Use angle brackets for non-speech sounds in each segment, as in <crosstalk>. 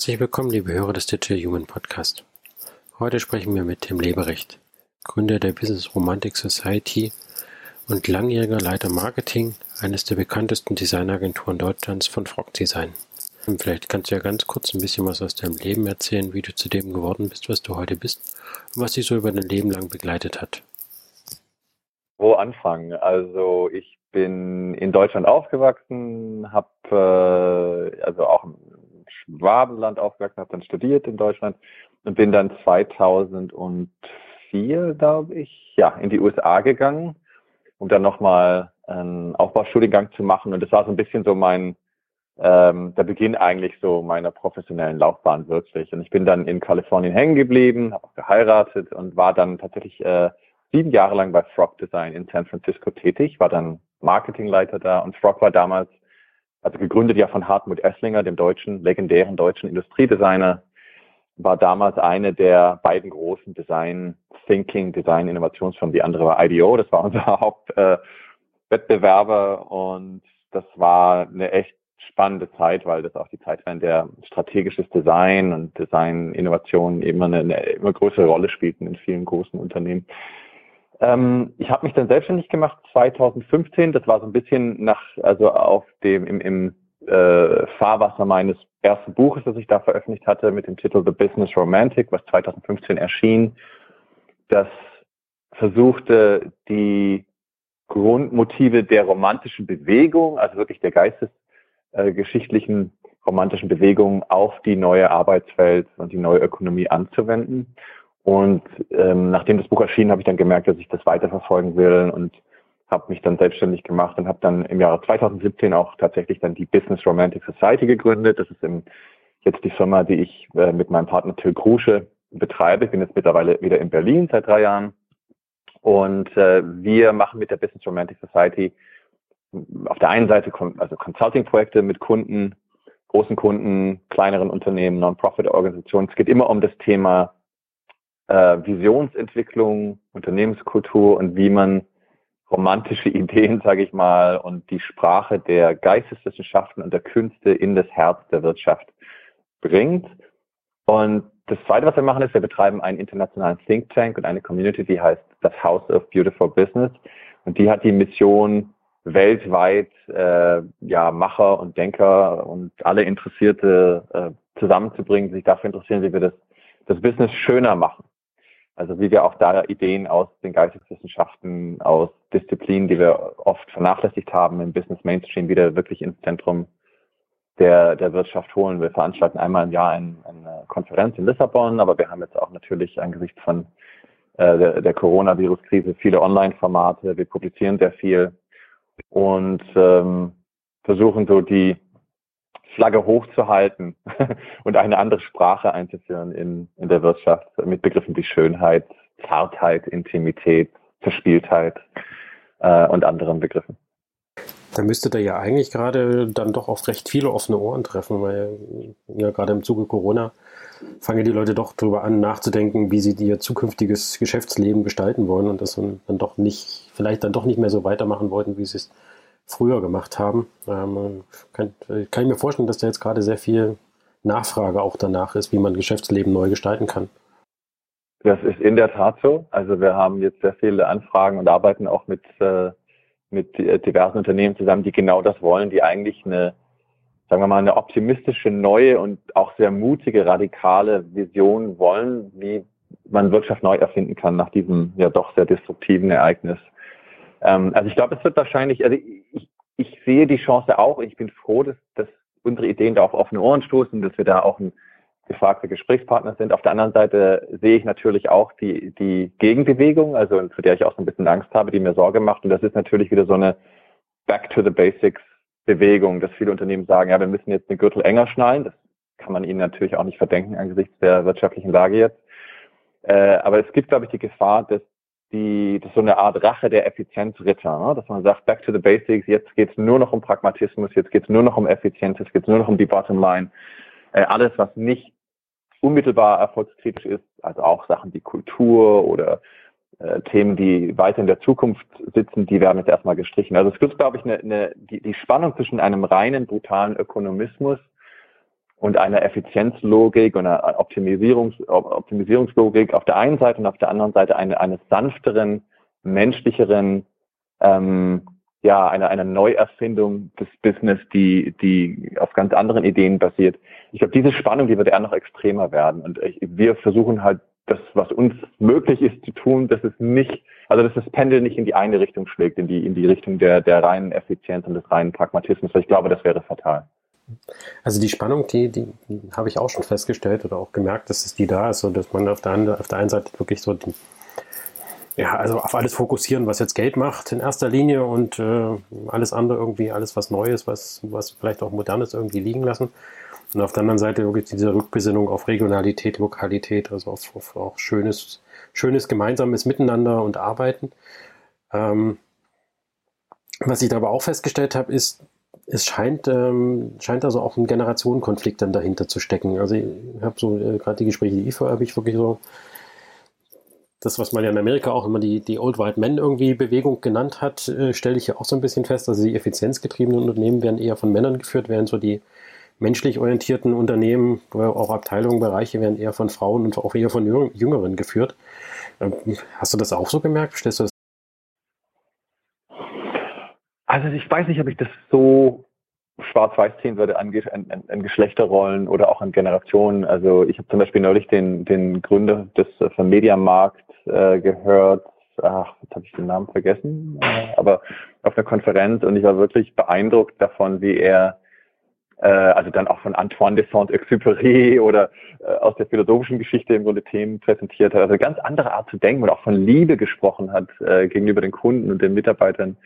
Herzlich willkommen, liebe Hörer des Digital Human Podcast. Heute sprechen wir mit Tim Leberecht, Gründer der Business Romantic Society und langjähriger Leiter Marketing eines der bekanntesten Designagenturen Deutschlands von Frog Design. Vielleicht kannst du ja ganz kurz ein bisschen was aus deinem Leben erzählen, wie du zu dem geworden bist, was du heute bist und was dich so über dein Leben lang begleitet hat. Wo anfangen? Also ich bin in Deutschland aufgewachsen, habe äh, also auch Schwabenland aufgewachsen, habe dann studiert in Deutschland und bin dann 2004, glaube ich, ja, in die USA gegangen, um dann nochmal einen Aufbaustudiengang zu machen. Und das war so ein bisschen so mein, ähm, der Beginn eigentlich so meiner professionellen Laufbahn wirklich. Und ich bin dann in Kalifornien hängen geblieben, habe auch geheiratet und war dann tatsächlich äh, sieben Jahre lang bei Frog Design in San Francisco tätig, war dann Marketingleiter da und Frog war damals also gegründet ja von Hartmut Esslinger, dem deutschen, legendären deutschen Industriedesigner, war damals eine der beiden großen Design Thinking, Design Innovationsfirmen. Die andere war IDEO, das war unser <laughs> Hauptwettbewerber äh, und das war eine echt spannende Zeit, weil das auch die Zeit war, in der strategisches Design und Design Innovation immer eine, eine immer größere Rolle spielten in vielen großen Unternehmen. Ähm, ich habe mich dann selbstständig gemacht 2015. Das war so ein bisschen nach, also auf dem im, im äh, Fahrwasser meines ersten Buches, das ich da veröffentlicht hatte, mit dem Titel The Business Romantic, was 2015 erschien. Das versuchte die Grundmotive der romantischen Bewegung, also wirklich der geistesgeschichtlichen äh, romantischen Bewegung auf die neue Arbeitswelt und die neue Ökonomie anzuwenden. Und ähm, nachdem das Buch erschien, habe ich dann gemerkt, dass ich das weiterverfolgen will und habe mich dann selbstständig gemacht und habe dann im Jahre 2017 auch tatsächlich dann die Business Romantic Society gegründet. Das ist im, jetzt die Firma, die ich äh, mit meinem Partner Till Krusche betreibe. Ich bin jetzt mittlerweile wieder in Berlin seit drei Jahren. Und äh, wir machen mit der Business Romantic Society auf der einen Seite also Consulting-Projekte mit Kunden, großen Kunden, kleineren Unternehmen, Non-Profit-Organisationen. Es geht immer um das Thema äh, Visionsentwicklung, Unternehmenskultur und wie man romantische <laughs> Ideen, sage ich mal, und die Sprache der Geisteswissenschaften und der Künste in das Herz der Wirtschaft bringt. Und das Zweite, was wir machen, ist, wir betreiben einen internationalen Think Tank und eine Community, die heißt das House of Beautiful Business. Und die hat die Mission, weltweit äh, ja, Macher und Denker und alle Interessierte äh, zusammenzubringen, sich dafür interessieren, wie wir das, das Business schöner machen. Also wie wir auch da Ideen aus den Geisteswissenschaften, aus Disziplinen, die wir oft vernachlässigt haben im Business Mainstream, wieder wirklich ins Zentrum der, der Wirtschaft holen. Wir veranstalten einmal im Jahr ein, eine Konferenz in Lissabon, aber wir haben jetzt auch natürlich angesichts von äh, der, der Coronavirus-Krise viele Online-Formate. Wir publizieren sehr viel und ähm, versuchen so die Flagge hochzuhalten <laughs> und eine andere Sprache einzuführen in, in der Wirtschaft mit Begriffen wie Schönheit, Zartheit, Intimität, Verspieltheit äh, und anderen Begriffen. Da müsste da ja eigentlich gerade dann doch auf recht viele offene Ohren treffen, weil ja gerade im Zuge Corona fangen die Leute doch darüber an nachzudenken, wie sie ihr zukünftiges Geschäftsleben gestalten wollen und das dann doch nicht, vielleicht dann doch nicht mehr so weitermachen wollten, wie sie es früher gemacht haben. Ähm, kann, kann ich mir vorstellen, dass da jetzt gerade sehr viel Nachfrage auch danach ist, wie man Geschäftsleben neu gestalten kann. Das ist in der Tat so. Also wir haben jetzt sehr viele Anfragen und arbeiten auch mit, äh, mit diversen Unternehmen zusammen, die genau das wollen, die eigentlich eine, sagen wir mal, eine optimistische, neue und auch sehr mutige, radikale Vision wollen, wie man Wirtschaft neu erfinden kann nach diesem ja doch sehr destruktiven Ereignis. Ähm, also ich glaube, es wird wahrscheinlich, also ich, sehe die Chance auch. Ich bin froh, dass, dass unsere Ideen da auf offene Ohren stoßen, dass wir da auch ein gefragter Gesprächspartner sind. Auf der anderen Seite sehe ich natürlich auch die, die Gegenbewegung, also für der ich auch so ein bisschen Angst habe, die mir Sorge macht. Und das ist natürlich wieder so eine Back to the Basics Bewegung, dass viele Unternehmen sagen, ja, wir müssen jetzt den Gürtel enger schnallen. Das kann man ihnen natürlich auch nicht verdenken angesichts der wirtschaftlichen Lage jetzt. Äh, aber es gibt, glaube ich, die Gefahr, dass die, das ist so eine Art Rache der Effizienzritter, ne? dass man sagt, back to the basics, jetzt geht es nur noch um Pragmatismus, jetzt geht es nur noch um Effizienz, jetzt geht es nur noch um die Bottomline. Äh, alles, was nicht unmittelbar erfolgskritisch ist, also auch Sachen wie Kultur oder äh, Themen, die weiter in der Zukunft sitzen, die werden jetzt erstmal gestrichen. Also es gibt, glaube ich, eine, eine, die, die Spannung zwischen einem reinen, brutalen Ökonomismus und einer Effizienzlogik und einer Optimisierungs Optimisierungslogik auf der einen Seite und auf der anderen Seite eine, eines sanfteren, menschlicheren, ähm, ja, einer eine Neuerfindung des Business, die, die auf ganz anderen Ideen basiert. Ich glaube, diese Spannung, die wird eher noch extremer werden. Und ich, wir versuchen halt das, was uns möglich ist zu tun, dass es nicht, also dass das Pendel nicht in die eine Richtung schlägt, in die, in die Richtung der, der reinen Effizienz und des reinen Pragmatismus. Ich glaube, das wäre fatal. Also die Spannung, die, die habe ich auch schon festgestellt oder auch gemerkt, dass es die da ist, so dass man auf der, auf der einen Seite wirklich so die, ja, also auf alles fokussieren, was jetzt Geld macht in erster Linie und äh, alles andere irgendwie, alles was Neues, was, was vielleicht auch Modernes irgendwie liegen lassen. Und auf der anderen Seite wirklich diese Rückbesinnung auf Regionalität, Lokalität, also auf, auf auch schönes, schönes gemeinsames Miteinander und Arbeiten. Ähm, was ich da aber auch festgestellt habe, ist, es scheint, ähm, scheint also auch ein Generationenkonflikt dann dahinter zu stecken. Also ich habe so äh, gerade die Gespräche, die ich vorher habe ich wirklich so das, was man ja in Amerika auch immer die, die Old White Men irgendwie Bewegung genannt hat, äh, stelle ich ja auch so ein bisschen fest. Also die effizienzgetriebenen Unternehmen werden eher von Männern geführt, während so die menschlich orientierten Unternehmen, auch Abteilungen, Bereiche werden eher von Frauen und auch eher von Jüngeren geführt. Ähm, hast du das auch so gemerkt? Stellst du das? Also ich weiß nicht, ob ich das so schwarz-weiß ziehen würde an, an, an, Geschlechterrollen oder auch an Generationen. Also ich habe zum Beispiel neulich den, den Gründer des von Mediamarkt äh, gehört. Ach, jetzt habe ich den Namen vergessen, äh, aber auf einer Konferenz und ich war wirklich beeindruckt davon, wie er äh, also dann auch von Antoine de Saint-Exupéry oder äh, aus der philosophischen Geschichte im Grunde Themen präsentiert hat. Also eine ganz andere Art zu denken und auch von Liebe gesprochen hat äh, gegenüber den Kunden und den Mitarbeitern.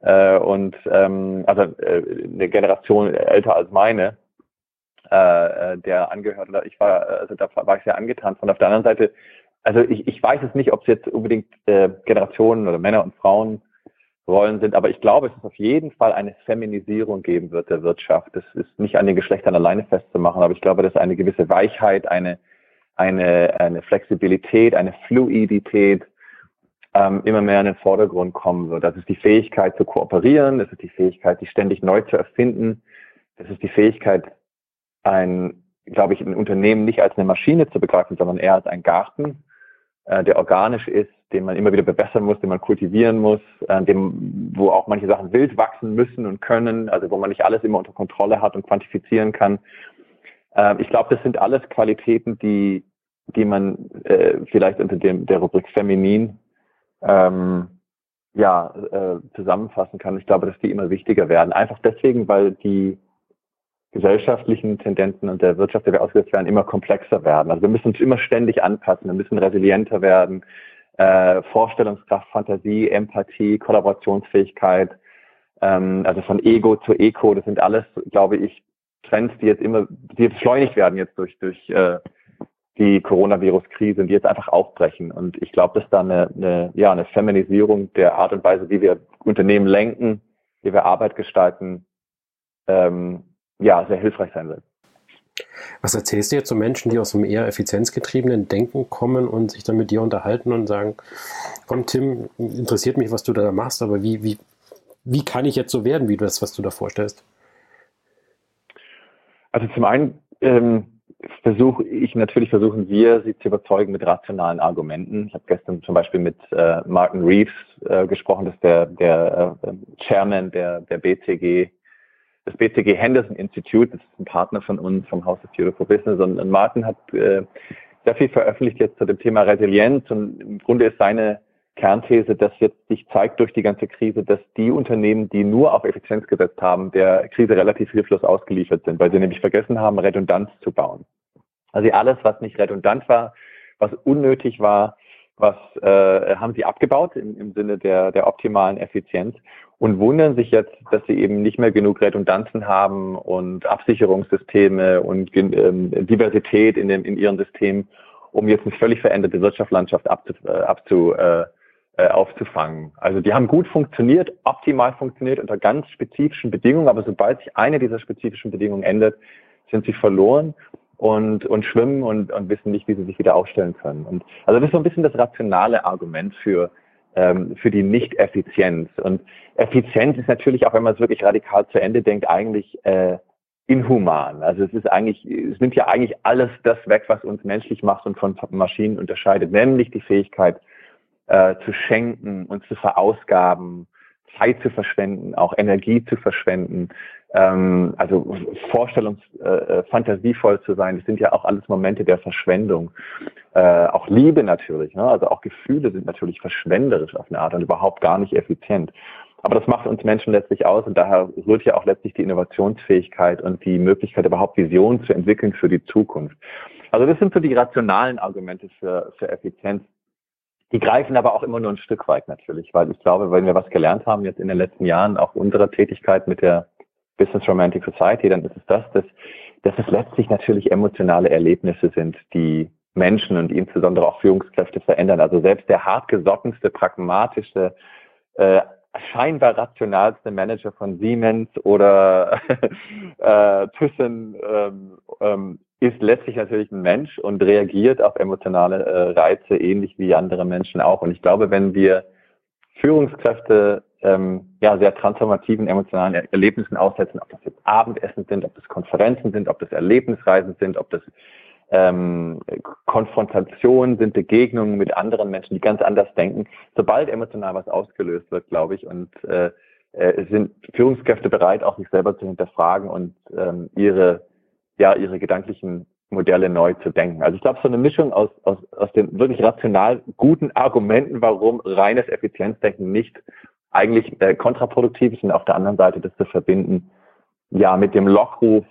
Äh, und ähm, also äh, eine Generation älter als meine, äh, äh der angehört, oder ich war, also da war ich sehr angetan von. Auf der anderen Seite, also ich, ich weiß es nicht, ob es jetzt unbedingt äh, Generationen oder Männer und Frauen Rollen sind. Aber ich glaube, es ist auf jeden Fall eine Feminisierung geben wird der Wirtschaft. Das ist nicht an den Geschlechtern alleine festzumachen, aber ich glaube, dass eine gewisse Weichheit, eine, eine, eine Flexibilität, eine Fluidität ähm, immer mehr in den Vordergrund kommen wird. Das ist die Fähigkeit zu kooperieren, das ist die Fähigkeit, sich ständig neu zu erfinden, das ist die Fähigkeit, ein, glaube ich, ein Unternehmen nicht als eine Maschine zu begreifen, sondern eher als ein Garten, äh, der organisch ist, den man immer wieder verbessern muss, den man kultivieren muss, äh, dem, wo auch manche Sachen wild wachsen müssen und können, also wo man nicht alles immer unter Kontrolle hat und quantifizieren kann. Äh, ich glaube, das sind alles Qualitäten, die, die man äh, vielleicht unter dem, der Rubrik feminin ähm, ja, äh, zusammenfassen kann. Ich glaube, dass die immer wichtiger werden. Einfach deswegen, weil die gesellschaftlichen Tendenzen und der Wirtschaft, der wir ausgesetzt werden, immer komplexer werden. Also wir müssen uns immer ständig anpassen, wir müssen resilienter werden, äh, Vorstellungskraft, Fantasie, Empathie, Kollaborationsfähigkeit, ähm, also von Ego zu Eco, das sind alles, glaube ich, Trends, die jetzt immer, die beschleunigt werden jetzt durch, durch äh, die Coronavirus-Krise, die jetzt einfach aufbrechen. Und ich glaube, dass da eine, eine, ja, eine Feminisierung der Art und Weise, wie wir Unternehmen lenken, wie wir Arbeit gestalten, ähm, ja, sehr hilfreich sein wird. Was erzählst du jetzt zu Menschen, die aus einem eher effizienzgetriebenen Denken kommen und sich dann mit dir unterhalten und sagen, komm Tim, interessiert mich, was du da machst, aber wie, wie, wie kann ich jetzt so werden, wie du das, was du da vorstellst? Also zum einen ähm, versuche ich natürlich versuchen wir, sie zu überzeugen mit rationalen Argumenten. Ich habe gestern zum Beispiel mit äh, Martin Reeves äh, gesprochen, das ist der, der äh, Chairman der, der BCG das BCG Henderson Institute, das ist ein Partner von uns vom House of Beautiful Business. Und, und Martin hat äh, sehr viel veröffentlicht jetzt zu dem Thema Resilienz. Und im Grunde ist seine Kernthese, dass jetzt sich zeigt durch die ganze Krise, dass die Unternehmen, die nur auf Effizienz gesetzt haben, der Krise relativ hilflos ausgeliefert sind, weil sie nämlich vergessen haben, Redundanz zu bauen. Also alles, was nicht redundant war, was unnötig war, was äh, haben sie abgebaut im, im Sinne der, der optimalen Effizienz und wundern sich jetzt, dass sie eben nicht mehr genug Redundanzen haben und Absicherungssysteme und ähm, Diversität in, dem, in ihren Systemen, um jetzt eine völlig veränderte Wirtschaftslandschaft abzu, äh, abzu, äh, äh, aufzufangen. Also die haben gut funktioniert, optimal funktioniert unter ganz spezifischen Bedingungen, aber sobald sich eine dieser spezifischen Bedingungen ändert, sind sie verloren und, und schwimmen und, und wissen nicht, wie sie sich wieder aufstellen können. Und also das ist so ein bisschen das rationale Argument für ähm, für die Nicht-Effizienz. Und Effizienz ist natürlich, auch wenn man es wirklich radikal zu Ende denkt, eigentlich äh, inhuman. Also es ist eigentlich, es nimmt ja eigentlich alles das weg, was uns menschlich macht und von Maschinen unterscheidet, nämlich die Fähigkeit äh, zu schenken und zu verausgaben, Zeit zu verschwenden, auch Energie zu verschwenden, ähm, also Vorstellungs, äh, äh, fantasievoll zu sein. Das sind ja auch alles Momente der Verschwendung. Äh, auch Liebe natürlich, ne? also auch Gefühle sind natürlich verschwenderisch auf eine Art und überhaupt gar nicht effizient. Aber das macht uns Menschen letztlich aus und daher rührt ja auch letztlich die Innovationsfähigkeit und die Möglichkeit, überhaupt Visionen zu entwickeln für die Zukunft. Also das sind so die rationalen Argumente für, für Effizienz. Die greifen aber auch immer nur ein Stück weit natürlich, weil ich glaube, wenn wir was gelernt haben jetzt in den letzten Jahren, auch unserer Tätigkeit mit der Business Romantic Society, dann ist es das, dass, dass es letztlich natürlich emotionale Erlebnisse sind, die Menschen und insbesondere auch Führungskräfte verändern. Also selbst der hartgesottenste, pragmatische, äh, scheinbar rationalste Manager von Siemens oder <laughs> äh, Thyssen ähm, ähm, ist letztlich natürlich ein Mensch und reagiert auf emotionale äh, Reize ähnlich wie andere Menschen auch. Und ich glaube, wenn wir Führungskräfte ähm, ja sehr transformativen emotionalen Erlebnissen aussetzen, ob das jetzt Abendessen sind, ob das Konferenzen sind, ob das Erlebnisreisen sind, ob das ähm, Konfrontationen sind, Begegnungen mit anderen Menschen, die ganz anders denken. Sobald emotional was ausgelöst wird, glaube ich, und äh, äh, sind Führungskräfte bereit, auch sich selber zu hinterfragen und ähm, ihre, ja, ihre gedanklichen Modelle neu zu denken. Also ich glaube, so eine Mischung aus, aus, aus den wirklich rational guten Argumenten, warum reines Effizienzdenken nicht eigentlich äh, kontraproduktiv ist und auf der anderen Seite das zu verbinden, ja, mit dem Lockruf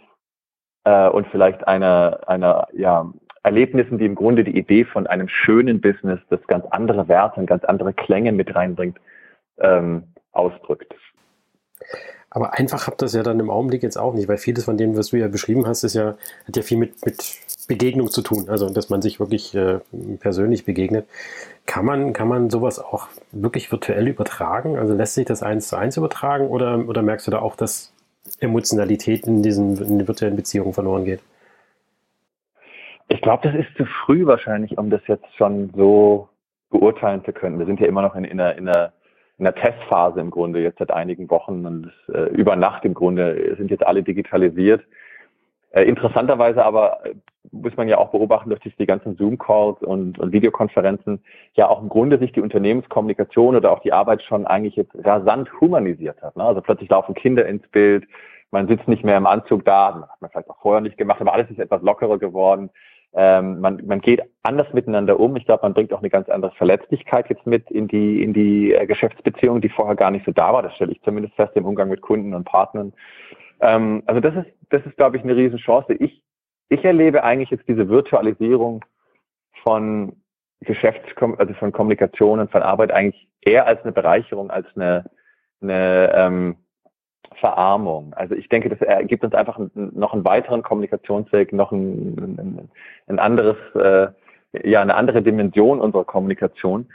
äh, und vielleicht einer, einer, ja, Erlebnissen, die im Grunde die Idee von einem schönen Business, das ganz andere Werte und ganz andere Klänge mit reinbringt, ähm, ausdrückt. Aber einfach habt das ja dann im Augenblick jetzt auch nicht, weil vieles von dem, was du ja beschrieben hast, ist ja, hat ja viel mit, mit Begegnung zu tun. Also, dass man sich wirklich äh, persönlich begegnet. Kann man, kann man sowas auch wirklich virtuell übertragen? Also lässt sich das eins zu eins übertragen oder, oder merkst du da auch, dass Emotionalität in diesen in virtuellen Beziehungen verloren geht? Ich glaube, das ist zu früh wahrscheinlich, um das jetzt schon so beurteilen zu können. Wir sind ja immer noch in, in, einer, in, einer, in einer Testphase im Grunde jetzt seit einigen Wochen und äh, über Nacht im Grunde sind jetzt alle digitalisiert. Äh, interessanterweise aber äh, muss man ja auch beobachten, dass die ganzen Zoom-Calls und, und, Videokonferenzen ja auch im Grunde sich die Unternehmenskommunikation oder auch die Arbeit schon eigentlich jetzt rasant humanisiert hat. Ne? Also plötzlich laufen Kinder ins Bild, man sitzt nicht mehr im Anzug da, hat man vielleicht auch vorher nicht gemacht, aber alles ist etwas lockerer geworden. Ähm, man, man geht anders miteinander um. Ich glaube, man bringt auch eine ganz andere Verletzlichkeit jetzt mit in die, in die äh, Geschäftsbeziehung, die vorher gar nicht so da war. Das stelle ich zumindest fest im Umgang mit Kunden und Partnern. Ähm, also das ist, das ist, glaube ich, eine Riesenchance. Ich, ich erlebe eigentlich jetzt diese Virtualisierung von Geschäfts, also von Kommunikation und von Arbeit eigentlich eher als eine Bereicherung, als eine, eine ähm, Verarmung. Also ich denke, das gibt uns einfach noch einen weiteren Kommunikationsweg, noch ein, ein, ein anderes, äh, ja, eine andere Dimension unserer Kommunikation.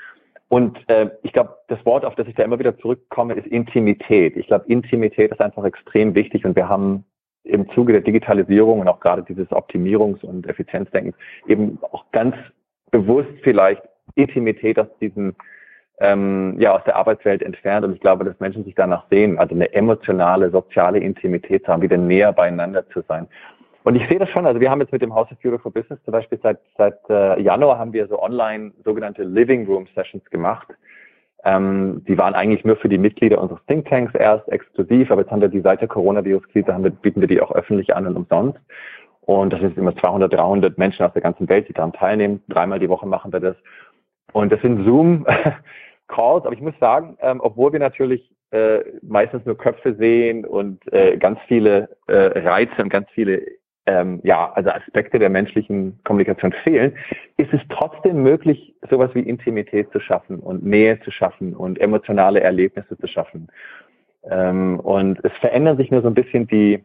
Und äh, ich glaube, das Wort, auf das ich da immer wieder zurückkomme, ist Intimität. Ich glaube, Intimität ist einfach extrem wichtig und wir haben im Zuge der Digitalisierung und auch gerade dieses Optimierungs- und Effizienzdenkens eben auch ganz bewusst vielleicht Intimität aus diesem ähm, ja aus der Arbeitswelt entfernt und ich glaube, dass Menschen sich danach sehen, also eine emotionale, soziale Intimität zu haben, wieder näher beieinander zu sein. Und ich sehe das schon, also wir haben jetzt mit dem House of Beautiful Business zum Beispiel seit, seit äh, Januar haben wir so online sogenannte Living Room Sessions gemacht. Ähm, die waren eigentlich nur für die Mitglieder unseres Think Tanks erst exklusiv, aber jetzt haben wir die seit der Coronavirus-Krise, haben wir, bieten wir die auch öffentlich an und umsonst. Und das sind immer 200, 300 Menschen aus der ganzen Welt, die daran teilnehmen. Dreimal die Woche machen wir das. Und das sind <laughs> Zoom-Calls, aber ich muss sagen, ähm, obwohl wir natürlich äh, meistens nur Köpfe sehen und äh, ganz viele äh, Reize und ganz viele ähm, ja, also Aspekte der menschlichen Kommunikation fehlen, ist es trotzdem möglich, sowas wie Intimität zu schaffen und Nähe zu schaffen und emotionale Erlebnisse zu schaffen. Ähm, und es verändern sich nur so ein bisschen die,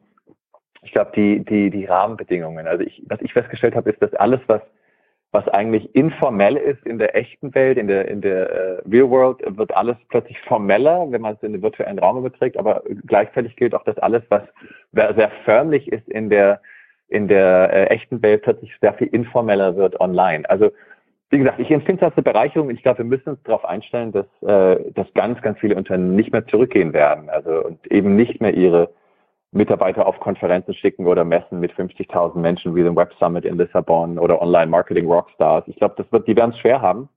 ich glaube, die, die, die Rahmenbedingungen. Also ich, was ich festgestellt habe, ist, dass alles, was was eigentlich informell ist in der echten Welt, in der, in der äh, Real World, wird alles plötzlich formeller, wenn man es in den virtuellen Raum überträgt, aber gleichzeitig gilt auch, dass alles, was sehr förmlich ist in der in der äh, echten Welt plötzlich sehr viel informeller wird online. Also wie gesagt, ich empfinde das als eine Bereicherung. Ich glaube, wir müssen uns darauf einstellen, dass, äh, dass ganz, ganz viele Unternehmen nicht mehr zurückgehen werden. Also und eben nicht mehr ihre Mitarbeiter auf Konferenzen schicken oder messen mit 50.000 Menschen wie dem Web Summit in Lissabon oder Online Marketing Rockstars. Ich glaube, das wird, die werden es schwer haben.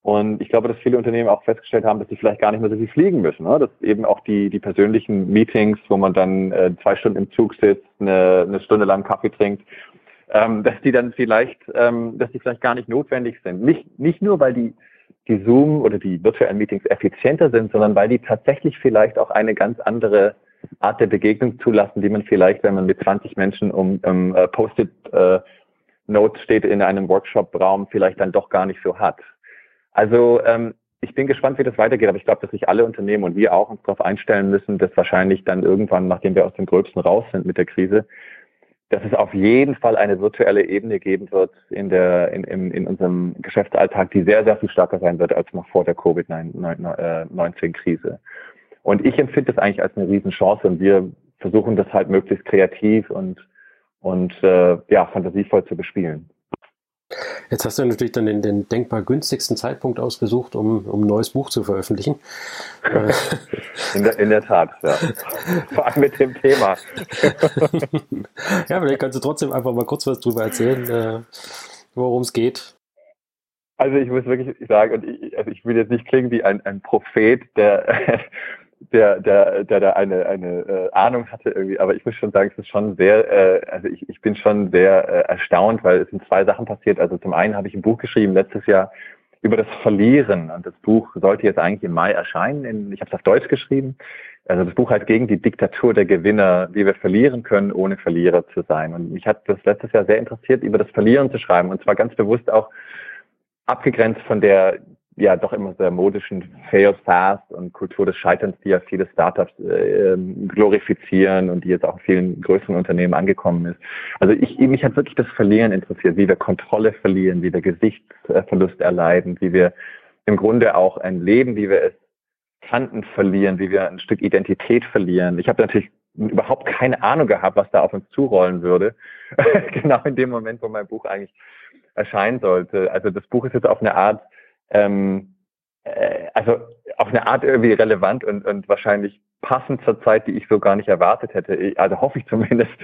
Und ich glaube, dass viele Unternehmen auch festgestellt haben, dass sie vielleicht gar nicht mehr so viel fliegen müssen. Ne? Dass eben auch die, die persönlichen Meetings, wo man dann äh, zwei Stunden im Zug sitzt, eine, eine Stunde lang Kaffee trinkt, ähm, dass die dann vielleicht, ähm, dass die vielleicht gar nicht notwendig sind. Nicht, nicht nur, weil die, die Zoom oder die virtuellen Meetings effizienter sind, sondern weil die tatsächlich vielleicht auch eine ganz andere Art der Begegnung zulassen, die man vielleicht, wenn man mit 20 Menschen um, um uh, Post-it uh, Notes steht in einem Workshop-Raum, vielleicht dann doch gar nicht so hat. Also ähm, ich bin gespannt, wie das weitergeht, aber ich glaube, dass sich alle Unternehmen und wir auch uns darauf einstellen müssen, dass wahrscheinlich dann irgendwann, nachdem wir aus dem Gröbsten raus sind mit der Krise, dass es auf jeden Fall eine virtuelle Ebene geben wird in, der, in, in, in unserem Geschäftsalltag, die sehr, sehr viel stärker sein wird als noch vor der Covid-19-Krise. Und ich empfinde das eigentlich als eine Riesenchance und wir versuchen das halt möglichst kreativ und, und äh, ja, fantasievoll zu bespielen. Jetzt hast du natürlich dann den, den denkbar günstigsten Zeitpunkt ausgesucht, um, um ein neues Buch zu veröffentlichen. <laughs> in, der, in der Tat, ja. <laughs> Vor allem mit dem Thema. <laughs> ja, vielleicht kannst du trotzdem einfach mal kurz was drüber erzählen, äh, worum es geht. Also ich muss wirklich sagen, und ich, also ich will jetzt nicht klingen wie ein, ein Prophet, der der, der, der da eine, eine äh, Ahnung hatte irgendwie, aber ich muss schon sagen, es ist schon sehr, äh, also ich, ich bin schon sehr äh, erstaunt, weil es sind zwei Sachen passiert. Also zum einen habe ich ein Buch geschrieben letztes Jahr über das Verlieren und das Buch sollte jetzt eigentlich im Mai erscheinen. In, ich habe es auf Deutsch geschrieben. Also das Buch heißt gegen die Diktatur der Gewinner, wie wir verlieren können, ohne Verlierer zu sein. Und mich hat das letztes Jahr sehr interessiert, über das Verlieren zu schreiben und zwar ganz bewusst auch abgegrenzt von der ja doch immer sehr modischen Fail Fast und Kultur des Scheiterns, die ja viele Startups äh, glorifizieren und die jetzt auch in vielen größeren Unternehmen angekommen ist. Also ich, mich hat wirklich das Verlieren interessiert, wie wir Kontrolle verlieren, wie wir Gesichtsverlust erleiden, wie wir im Grunde auch ein Leben, wie wir es kannten, verlieren, wie wir ein Stück Identität verlieren. Ich habe natürlich überhaupt keine Ahnung gehabt, was da auf uns zurollen würde. <laughs> genau in dem Moment, wo mein Buch eigentlich erscheinen sollte. Also das Buch ist jetzt auf eine Art ähm, äh, also auf eine Art irgendwie relevant und, und wahrscheinlich passend zur Zeit, die ich so gar nicht erwartet hätte. Also hoffe ich zumindest. <laughs>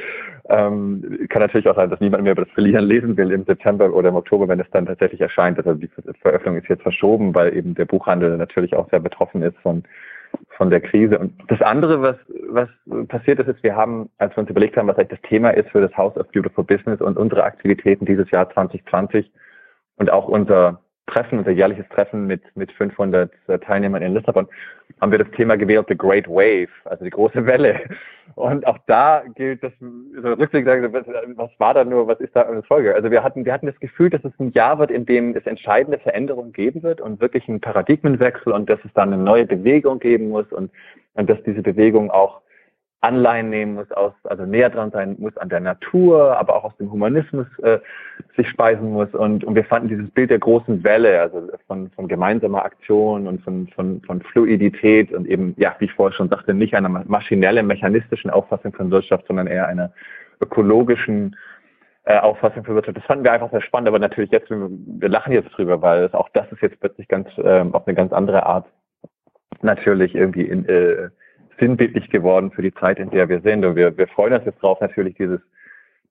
Ähm, kann natürlich auch sein, dass niemand mehr über das Verlieren lesen will im September oder im Oktober, wenn es dann tatsächlich erscheint. Also die Veröffentlichung ist jetzt verschoben, weil eben der Buchhandel natürlich auch sehr betroffen ist von von der Krise. Und das andere, was, was passiert ist, ist, wir haben, als wir uns überlegt haben, was eigentlich das Thema ist für das House of Beautiful Business und unsere Aktivitäten dieses Jahr 2020 und auch unser Treffen, unser jährliches Treffen mit, mit 500 äh, Teilnehmern in Lissabon, haben wir das Thema gewählt, The Great Wave, also die große Welle. Und auch da gilt das, so rückblickend was, was war da nur, was ist da eine Folge? Also wir hatten, wir hatten das Gefühl, dass es ein Jahr wird, in dem es entscheidende Veränderungen geben wird und wirklich einen Paradigmenwechsel und dass es dann eine neue Bewegung geben muss und, und dass diese Bewegung auch Anleihen nehmen muss aus, also näher dran sein muss an der Natur, aber auch aus dem Humanismus äh, sich speisen muss. Und, und wir fanden dieses Bild der großen Welle, also von, von gemeinsamer Aktion und von, von, von Fluidität und eben, ja, wie ich vorher schon sagte, nicht einer maschinellen, mechanistischen Auffassung von Wirtschaft, sondern eher einer ökologischen äh, Auffassung von Wirtschaft. Das fanden wir einfach sehr spannend, aber natürlich jetzt, wir lachen jetzt drüber, weil auch das ist jetzt plötzlich ganz äh, auf eine ganz andere Art natürlich irgendwie in, äh, sinnbildlich geworden für die Zeit, in der wir sind. Und wir, wir freuen uns jetzt drauf, natürlich dieses,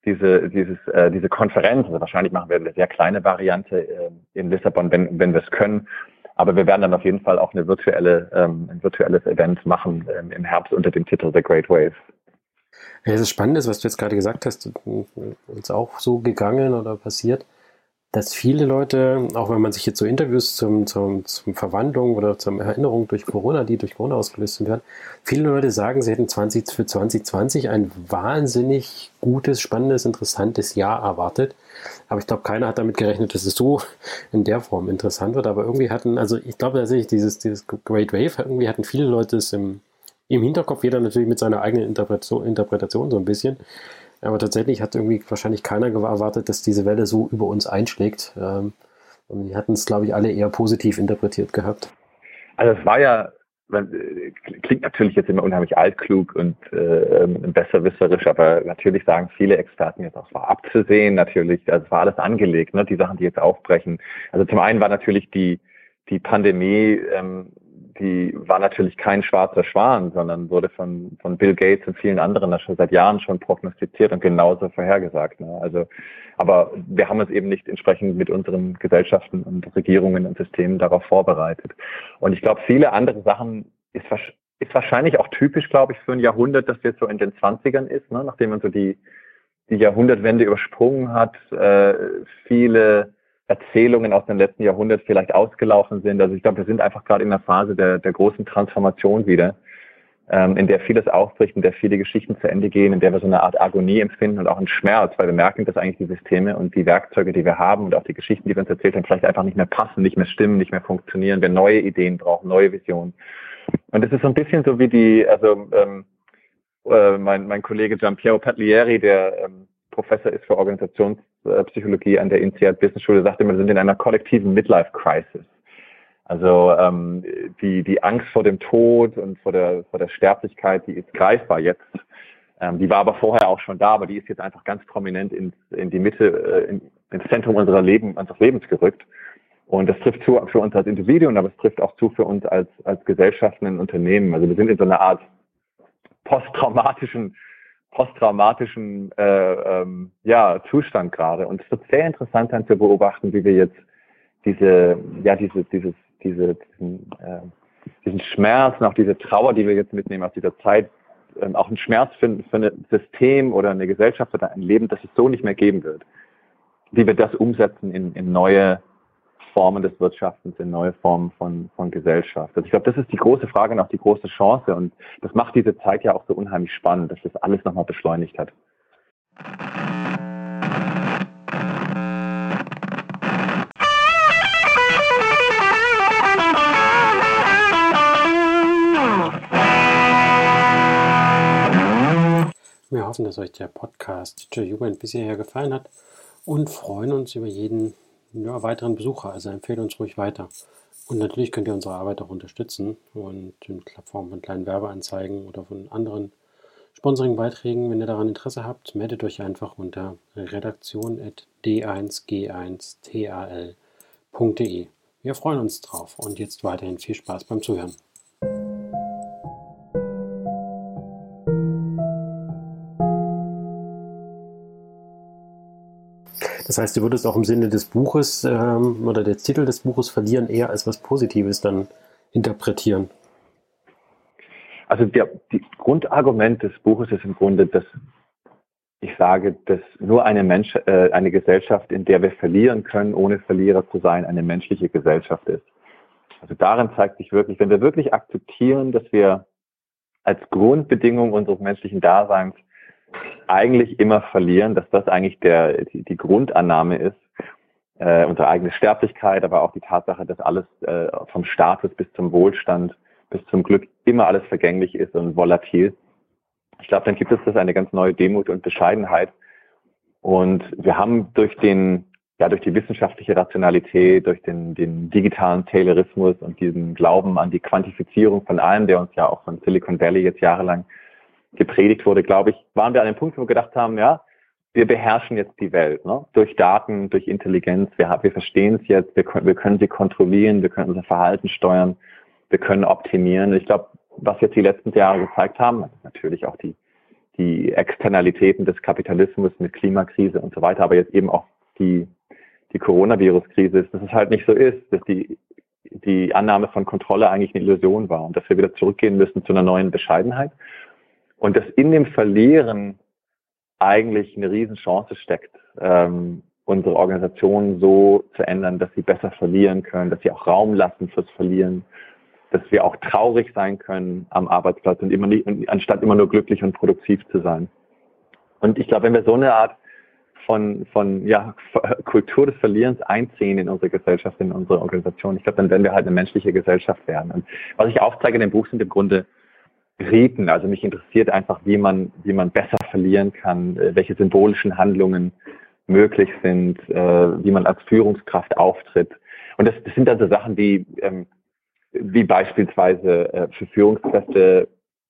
diese, dieses, äh, diese Konferenz. Also wahrscheinlich machen wir eine sehr kleine Variante äh, in Lissabon, wenn, wenn wir es können. Aber wir werden dann auf jeden Fall auch eine virtuelle, ähm, ein virtuelles Event machen ähm, im Herbst unter dem Titel The Great Wave. Ja, das ist spannend, was du jetzt gerade gesagt hast, ist auch so gegangen oder passiert dass viele Leute, auch wenn man sich jetzt so Interviews zum, zum, zum Verwandlung oder zur Erinnerung durch Corona, die durch Corona ausgelöst werden, viele Leute sagen, sie hätten 20, für 2020 ein wahnsinnig gutes, spannendes, interessantes Jahr erwartet. Aber ich glaube, keiner hat damit gerechnet, dass es so in der Form interessant wird. Aber irgendwie hatten, also ich glaube tatsächlich, dieses, dieses Great Wave, irgendwie hatten viele Leute es im, im Hinterkopf, jeder natürlich mit seiner eigenen Interpretation, Interpretation so ein bisschen. Aber tatsächlich hat irgendwie wahrscheinlich keiner erwartet, dass diese Welle so über uns einschlägt. Ähm, und die hatten es, glaube ich, alle eher positiv interpretiert gehabt. Also es war ja, äh, klingt natürlich jetzt immer unheimlich altklug und äh, besserwisserisch, aber natürlich sagen viele Experten jetzt auch, es war abzusehen, natürlich, also es war alles angelegt, ne, die Sachen, die jetzt aufbrechen. Also zum einen war natürlich die, die Pandemie ähm, die war natürlich kein schwarzer Schwan, sondern wurde von, von Bill Gates und vielen anderen schon seit Jahren schon prognostiziert und genauso vorhergesagt. Ne? Also, aber wir haben uns eben nicht entsprechend mit unseren Gesellschaften und Regierungen und Systemen darauf vorbereitet. Und ich glaube, viele andere Sachen ist, ist wahrscheinlich auch typisch, glaube ich, für ein Jahrhundert, das jetzt so in den Zwanzigern ist, ne? nachdem man so die, die Jahrhundertwende übersprungen hat, äh, viele Erzählungen aus dem letzten Jahrhundert vielleicht ausgelaufen sind. Also ich glaube, wir sind einfach gerade in der Phase der, der großen Transformation wieder, ähm, in der vieles aufbricht, in der viele Geschichten zu Ende gehen, in der wir so eine Art Agonie empfinden und auch einen Schmerz, weil wir merken, dass eigentlich die Systeme und die Werkzeuge, die wir haben und auch die Geschichten, die wir uns erzählt haben, vielleicht einfach nicht mehr passen, nicht mehr stimmen, nicht mehr funktionieren, wir neue Ideen brauchen, neue Visionen. Und es ist so ein bisschen so wie die, also ähm, äh, mein, mein Kollege Giampiero Paglieri, der ähm, Professor ist für Organisationspsychologie an der INSEAD Business Schule, sagt immer, wir sind in einer kollektiven Midlife Crisis. Also ähm, die, die Angst vor dem Tod und vor der, vor der Sterblichkeit, die ist greifbar jetzt. Ähm, die war aber vorher auch schon da, aber die ist jetzt einfach ganz prominent in, in die Mitte, äh, in, ins Zentrum unserer Leben, unseres Lebens gerückt. Und das trifft zu für uns als Individuen, aber es trifft auch zu für uns als, als Gesellschaften und Unternehmen. Also wir sind in so einer Art posttraumatischen posttraumatischen äh, ähm, ja, Zustand gerade. Und es wird sehr interessant sein zu beobachten, wie wir jetzt diese, ja, diese, dieses, diese, diesen, äh, diesen Schmerz und auch diese Trauer, die wir jetzt mitnehmen aus dieser Zeit, äh, auch einen Schmerz für, für ein System oder eine Gesellschaft oder ein Leben, das es so nicht mehr geben wird. Wie wir das umsetzen in, in neue Formen des Wirtschaftens, in neue Formen von, von Gesellschaft. Also ich glaube, das ist die große Frage und auch die große Chance. Und das macht diese Zeit ja auch so unheimlich spannend, dass das alles nochmal beschleunigt hat. Wir hoffen, dass euch der Podcast Teacher Jugend bisher gefallen hat und freuen uns über jeden ja, weiteren Besucher. Also empfehle uns ruhig weiter. Und natürlich könnt ihr unsere Arbeit auch unterstützen und in Form von kleinen Werbeanzeigen oder von anderen Sponsoring-Beiträgen. Wenn ihr daran Interesse habt, meldet euch einfach unter redaktion.d1g1tal.de. Wir freuen uns drauf und jetzt weiterhin viel Spaß beim Zuhören. Das heißt, du würdest auch im Sinne des Buches ähm, oder des Titel des Buches verlieren eher als was Positives dann interpretieren. Also der die Grundargument des Buches ist im Grunde, dass ich sage, dass nur eine Mensch, äh, eine Gesellschaft, in der wir verlieren können, ohne Verlierer zu sein, eine menschliche Gesellschaft ist. Also darin zeigt sich wirklich, wenn wir wirklich akzeptieren, dass wir als Grundbedingung unseres menschlichen Daseins eigentlich immer verlieren, dass das eigentlich der, die, die Grundannahme ist, äh, unsere eigene Sterblichkeit, aber auch die Tatsache, dass alles äh, vom Status bis zum Wohlstand, bis zum Glück immer alles vergänglich ist und volatil. Ich glaube, dann gibt es das eine ganz neue Demut und Bescheidenheit. Und wir haben durch den, ja, durch die wissenschaftliche Rationalität, durch den, den digitalen Taylorismus und diesen Glauben an die Quantifizierung von allem, der uns ja auch von Silicon Valley jetzt jahrelang gepredigt wurde, glaube ich, waren wir an dem Punkt, wo wir gedacht haben, ja, wir beherrschen jetzt die Welt, ne? durch Daten, durch Intelligenz. Wir, wir verstehen es jetzt, wir können, wir können sie kontrollieren, wir können unser Verhalten steuern, wir können optimieren. Ich glaube, was jetzt die letzten Jahre gezeigt haben, natürlich auch die, die Externalitäten des Kapitalismus mit Klimakrise und so weiter, aber jetzt eben auch die, die Coronavirus-Krise ist, dass es halt nicht so ist, dass die, die Annahme von Kontrolle eigentlich eine Illusion war und dass wir wieder zurückgehen müssen zu einer neuen Bescheidenheit und dass in dem Verlieren eigentlich eine Riesenchance steckt, ähm, unsere Organisation so zu ändern, dass sie besser verlieren können, dass sie auch Raum lassen fürs Verlieren, dass wir auch traurig sein können am Arbeitsplatz und immer nicht, anstatt immer nur glücklich und produktiv zu sein. Und ich glaube, wenn wir so eine Art von, von ja, Kultur des Verlierens einziehen in unsere Gesellschaft, in unsere Organisation, ich glaube, dann werden wir halt eine menschliche Gesellschaft werden. Und was ich aufzeige in dem Buch sind im Grunde Riten. Also mich interessiert einfach, wie man, wie man besser verlieren kann, äh, welche symbolischen Handlungen möglich sind, äh, wie man als Führungskraft auftritt. Und das, das sind also Sachen, die, ähm, wie beispielsweise äh, für Führungskräfte,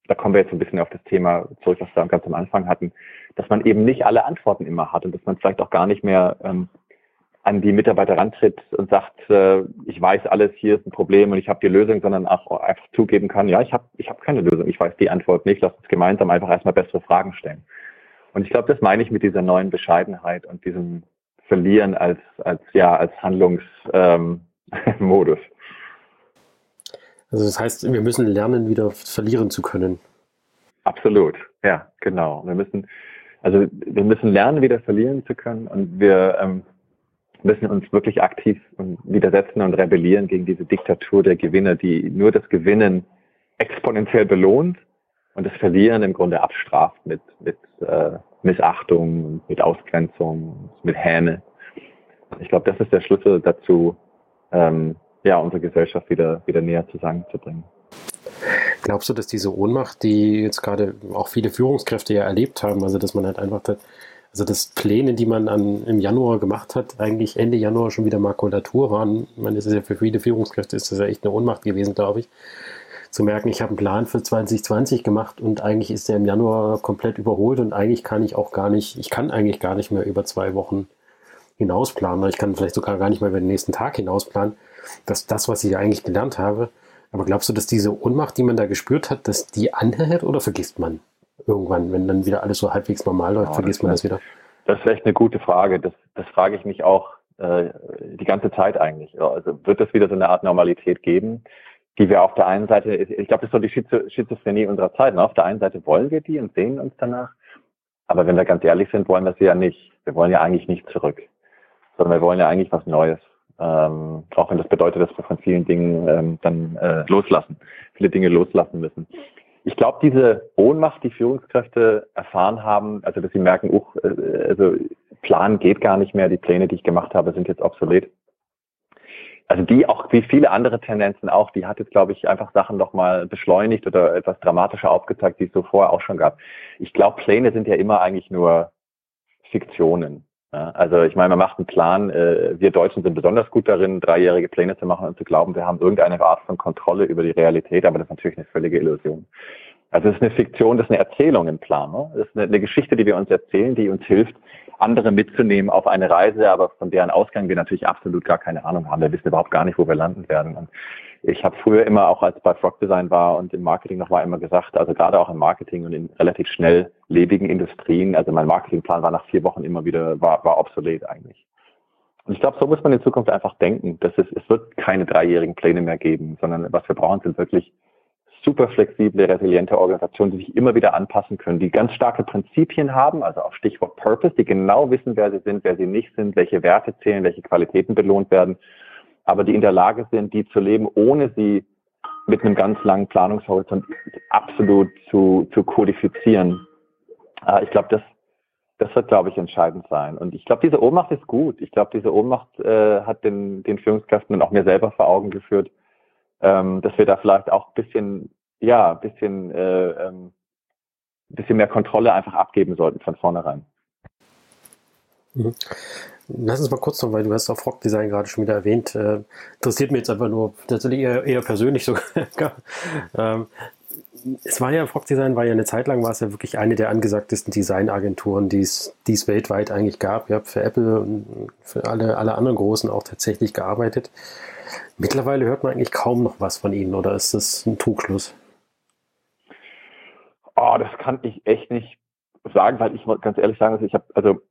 da kommen wir jetzt ein bisschen auf das Thema zurück, was wir ganz am Anfang hatten, dass man eben nicht alle Antworten immer hat und dass man vielleicht auch gar nicht mehr ähm, an die Mitarbeiter rantritt und sagt, äh, ich weiß alles, hier ist ein Problem und ich habe die Lösung, sondern auch einfach zugeben kann, ja, ich habe ich hab keine Lösung, ich weiß die Antwort nicht, lass uns gemeinsam einfach erstmal bessere Fragen stellen. Und ich glaube, das meine ich mit dieser neuen Bescheidenheit und diesem Verlieren als, als, ja, als Handlungsmodus. Ähm, <laughs> also das heißt, wir müssen lernen, wieder verlieren zu können. Absolut, ja, genau. Wir müssen, also wir müssen lernen, wieder verlieren zu können und wir ähm, müssen uns wirklich aktiv widersetzen und rebellieren gegen diese Diktatur der Gewinner, die nur das Gewinnen exponentiell belohnt und das Verlieren im Grunde abstraft mit, mit äh, Missachtung, mit Ausgrenzung, mit Hähne. Ich glaube, das ist der Schlüssel dazu, ähm, ja, unsere Gesellschaft wieder, wieder näher zusammenzubringen. Glaubst du, dass diese Ohnmacht, die jetzt gerade auch viele Führungskräfte ja erlebt haben, also dass man halt einfach, also dass Pläne, die man an, im Januar gemacht hat, eigentlich Ende Januar schon wieder Makulatur waren. Das ist ja für viele Führungskräfte ist das ja echt eine Ohnmacht gewesen, glaube ich. Zu merken, ich habe einen Plan für 2020 gemacht und eigentlich ist der im Januar komplett überholt und eigentlich kann ich auch gar nicht, ich kann eigentlich gar nicht mehr über zwei Wochen hinausplanen. Ich kann vielleicht sogar gar nicht mehr über den nächsten Tag hinausplanen. Dass das, was ich eigentlich gelernt habe, aber glaubst du, dass diese Ohnmacht, die man da gespürt hat, dass die anhält oder vergisst man irgendwann, wenn dann wieder alles so halbwegs normal läuft, oh, vergisst man das wieder? Das ist echt eine gute Frage. Das, das frage ich mich auch äh, die ganze Zeit eigentlich. Also wird es wieder so eine Art Normalität geben, die wir auf der einen Seite, ich glaube, das ist so die Schizophrenie unserer Zeit. Ne? Auf der einen Seite wollen wir die und sehen uns danach, aber wenn wir ganz ehrlich sind, wollen wir sie ja nicht. Wir wollen ja eigentlich nicht zurück, sondern wir wollen ja eigentlich was Neues. Ähm, auch wenn das bedeutet, dass wir von vielen Dingen ähm, dann äh, loslassen, viele Dinge loslassen müssen. Ich glaube, diese Ohnmacht, die Führungskräfte erfahren haben, also dass sie merken, uch, äh, also Plan geht gar nicht mehr, die Pläne, die ich gemacht habe, sind jetzt obsolet. Also die auch wie viele andere Tendenzen auch, die hat jetzt, glaube ich, einfach Sachen nochmal beschleunigt oder etwas dramatischer aufgezeigt, die es so vorher auch schon gab. Ich glaube, Pläne sind ja immer eigentlich nur Fiktionen. Ja, also ich meine, man macht einen Plan. Äh, wir Deutschen sind besonders gut darin, dreijährige Pläne zu machen und zu glauben, wir haben irgendeine Art von Kontrolle über die Realität, aber das ist natürlich eine völlige Illusion. Also es ist eine Fiktion, das ist eine Erzählung im Plan. Ne? Das ist eine, eine Geschichte, die wir uns erzählen, die uns hilft, andere mitzunehmen auf eine Reise, aber von deren Ausgang wir natürlich absolut gar keine Ahnung haben. Wir wissen überhaupt gar nicht, wo wir landen werden. Und ich habe früher immer, auch als bei Frog Design war und im Marketing noch mal immer gesagt, also gerade auch im Marketing und in relativ schnell lebigen Industrien, also mein Marketingplan war nach vier Wochen immer wieder, war, war obsolet eigentlich. Und ich glaube, so muss man in Zukunft einfach denken, dass es, es wird keine dreijährigen Pläne mehr geben, sondern was wir brauchen, sind wirklich super flexible, resiliente Organisationen, die sich immer wieder anpassen können, die ganz starke Prinzipien haben, also auch Stichwort Purpose, die genau wissen, wer sie sind, wer sie nicht sind, welche Werte zählen, welche Qualitäten belohnt werden aber die in der Lage sind, die zu leben, ohne sie mit einem ganz langen Planungshorizont absolut zu, zu kodifizieren. Äh, ich glaube, das, das wird, glaube ich, entscheidend sein. Und ich glaube, diese Ohnmacht ist gut. Ich glaube, diese Ohnmacht äh, hat den, den Führungskräften und auch mir selber vor Augen geführt, ähm, dass wir da vielleicht auch ein bisschen, ja, ein bisschen, äh, ähm, bisschen mehr Kontrolle einfach abgeben sollten von vornherein. Mhm. Lass uns mal kurz noch, weil du hast auch Frog Design gerade schon wieder erwähnt. Äh, interessiert mich jetzt einfach nur, tatsächlich eher, eher persönlich <laughs> sogar. ähm, es war ja, Frog Design war ja eine Zeit lang, war es ja wirklich eine der angesagtesten Designagenturen, die es, die es weltweit eigentlich gab. Ihr habt für Apple und für alle, alle anderen Großen auch tatsächlich gearbeitet. Mittlerweile hört man eigentlich kaum noch was von ihnen, oder ist das ein Trugschluss? Oh, das kann ich echt nicht sagen, weil ich ganz ehrlich sagen, ich habe, also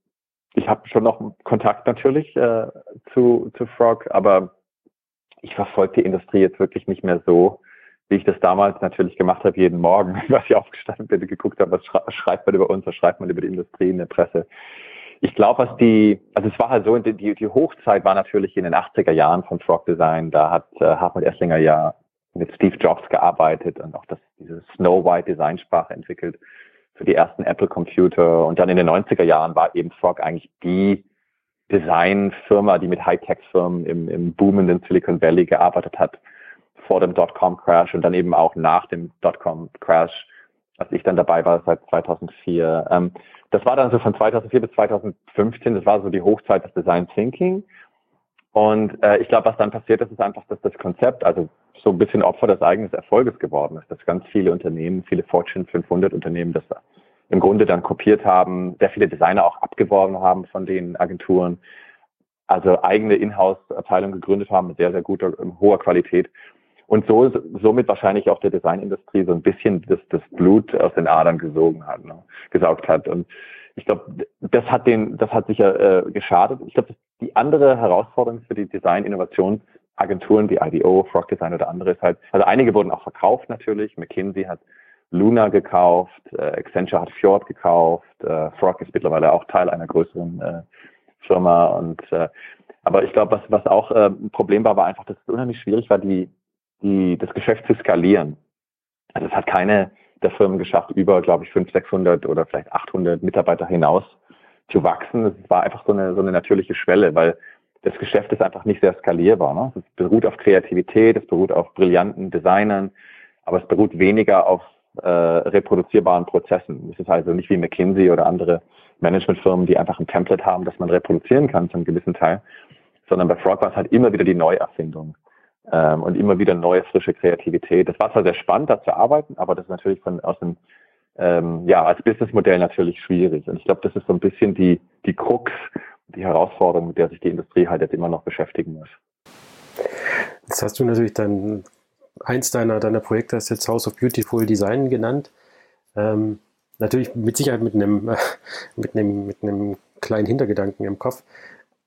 ich habe schon noch Kontakt natürlich äh, zu, zu Frog, aber ich verfolge die Industrie jetzt wirklich nicht mehr so, wie ich das damals natürlich gemacht habe, jeden Morgen, <laughs> was ich aufgestanden bin, geguckt habe, was schreibt man über uns, was schreibt man über die Industrie in der Presse. Ich glaube, was die, also es war halt so, die, die Hochzeit war natürlich in den 80er Jahren von Frog Design. Da hat äh, Hartmut Esslinger ja mit Steve Jobs gearbeitet und auch das, diese Snow White Designsprache entwickelt für die ersten Apple-Computer. Und dann in den 90er Jahren war eben Frog eigentlich die Designfirma, die mit Hightech-Firmen im, im boomenden Silicon Valley gearbeitet hat, vor dem Dotcom-Crash und dann eben auch nach dem Dotcom-Crash, als ich dann dabei war seit 2004. Ähm, das war dann so von 2004 bis 2015, das war so die Hochzeit des Design Thinking. Und äh, ich glaube, was dann passiert ist, ist einfach, dass das Konzept, also so ein bisschen Opfer des eigenen Erfolges geworden ist, dass ganz viele Unternehmen, viele Fortune 500 Unternehmen das im Grunde dann kopiert haben, sehr viele Designer auch abgeworben haben von den Agenturen. also eigene Inhouse-Abteilung gegründet haben mit sehr, sehr guter, hoher Qualität. Und so somit wahrscheinlich auch der Designindustrie so ein bisschen das, das Blut aus den Adern gesogen hat, ne, gesaugt hat. Und ich glaube, das hat den, das hat sicher äh, geschadet. Ich glaube, die andere Herausforderung für die Design-Innovationsagenturen, wie IDO, Frog Design oder andere, ist halt, also einige wurden auch verkauft natürlich. McKinsey hat Luna gekauft, äh, Accenture hat Fjord gekauft, äh, Frog ist mittlerweile auch Teil einer größeren äh, Firma und äh, aber ich glaube, was, was auch äh, ein Problem war, war einfach, dass es unheimlich schwierig war, die, die, das Geschäft zu skalieren. Also es hat keine der Firmen geschafft, über, glaube ich, 500, 600 oder vielleicht 800 Mitarbeiter hinaus zu wachsen. Es war einfach so eine, so eine natürliche Schwelle, weil das Geschäft ist einfach nicht sehr skalierbar. Ne? Es beruht auf Kreativität, es beruht auf brillanten Designern, aber es beruht weniger auf äh, reproduzierbaren Prozessen. Es ist also nicht wie McKinsey oder andere Managementfirmen, die einfach ein Template haben, das man reproduzieren kann zu einem gewissen Teil, sondern bei Frog war es halt immer wieder die Neuerfindung ähm, und immer wieder neue, frische Kreativität. Das war zwar sehr spannend, da zu arbeiten, aber das ist natürlich von aus dem ähm, ja, als Businessmodell natürlich schwierig. Und ich glaube, das ist so ein bisschen die, die Krux, die Herausforderung, mit der sich die Industrie halt jetzt immer noch beschäftigen muss. Jetzt hast du natürlich dann eins deiner, deiner Projekte hast jetzt House of Beautiful Design genannt. Ähm, natürlich mit Sicherheit mit einem, <laughs> mit einem, mit einem kleinen Hintergedanken im Kopf.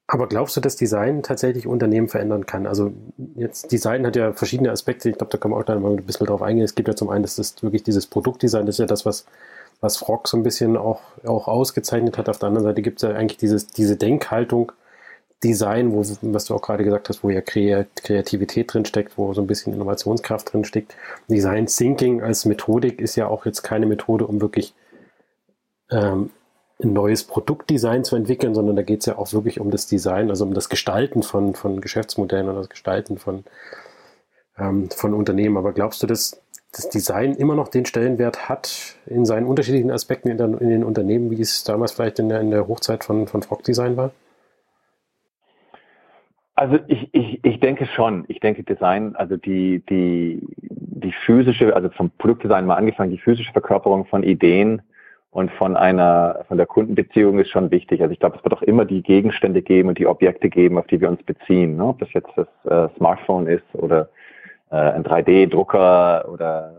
Aber glaubst du, dass Design tatsächlich Unternehmen verändern kann? Also jetzt Design hat ja verschiedene Aspekte. Ich glaube, da kann man auch dann mal ein bisschen drauf eingehen. Es gibt ja zum einen, das ist wirklich dieses Produktdesign, das ist ja das, was, was Frog so ein bisschen auch, auch ausgezeichnet hat. Auf der anderen Seite gibt es ja eigentlich dieses, diese Denkhaltung, Design, wo, was du auch gerade gesagt hast, wo ja Kreativität drin steckt, wo so ein bisschen Innovationskraft drin steckt. Design Thinking als Methodik ist ja auch jetzt keine Methode, um wirklich ähm, ein neues Produktdesign zu entwickeln, sondern da geht es ja auch wirklich um das Design, also um das Gestalten von, von Geschäftsmodellen und das Gestalten von, ähm, von Unternehmen. Aber glaubst du, dass das Design immer noch den Stellenwert hat in seinen unterschiedlichen Aspekten in, der, in den Unternehmen, wie es damals vielleicht in der, in der Hochzeit von, von Frog Design war? Also ich, ich, ich denke schon. Ich denke Design, also die, die, die physische, also vom Produktdesign mal angefangen, die physische Verkörperung von Ideen und von einer, von der Kundenbeziehung ist schon wichtig. Also ich glaube, es wird auch immer die Gegenstände geben und die Objekte geben, auf die wir uns beziehen. Ne? Ob das jetzt das äh, Smartphone ist oder äh, ein 3D-Drucker oder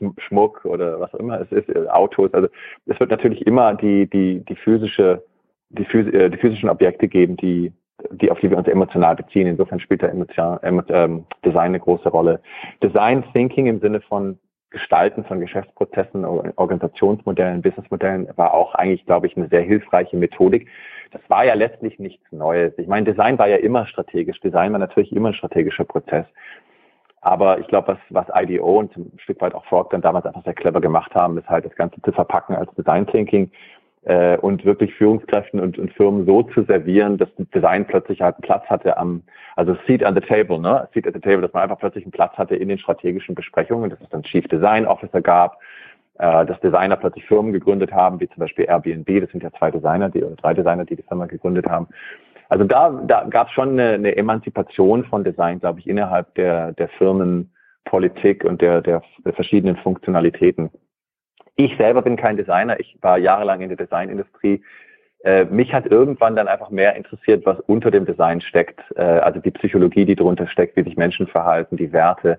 äh, Schmuck oder was auch immer es ist, äh, Autos. Also es wird natürlich immer die, die, die physische, die, phys äh, die physischen Objekte geben, die, die, auf die wir uns emotional beziehen. Insofern spielt da emotional, ähm, Design eine große Rolle. Design Thinking im Sinne von Gestalten von Geschäftsprozessen, Organisationsmodellen, Businessmodellen war auch eigentlich, glaube ich, eine sehr hilfreiche Methodik. Das war ja letztlich nichts Neues. Ich meine, Design war ja immer strategisch. Design war natürlich immer ein strategischer Prozess. Aber ich glaube, was, was IDO und ein Stück weit auch Fork dann damals einfach sehr clever gemacht haben, ist halt das Ganze zu verpacken als Design Thinking äh, und wirklich Führungskräften und, und Firmen so zu servieren, dass Design plötzlich halt einen Platz hatte am, also Seat at the Table, ne? Seat at the Table, dass man einfach plötzlich einen Platz hatte in den strategischen Besprechungen, dass es dann Chief Design Officer gab, äh, dass Designer plötzlich Firmen gegründet haben, wie zum Beispiel Airbnb, das sind ja zwei Designer, die oder drei Designer, die die Firma gegründet haben. Also da, da gab es schon eine, eine Emanzipation von Design, glaube ich, innerhalb der, der Firmenpolitik und der, der, der verschiedenen Funktionalitäten. Ich selber bin kein Designer. Ich war jahrelang in der Designindustrie. Äh, mich hat irgendwann dann einfach mehr interessiert, was unter dem Design steckt. Äh, also die Psychologie, die darunter steckt, wie sich Menschen verhalten, die Werte.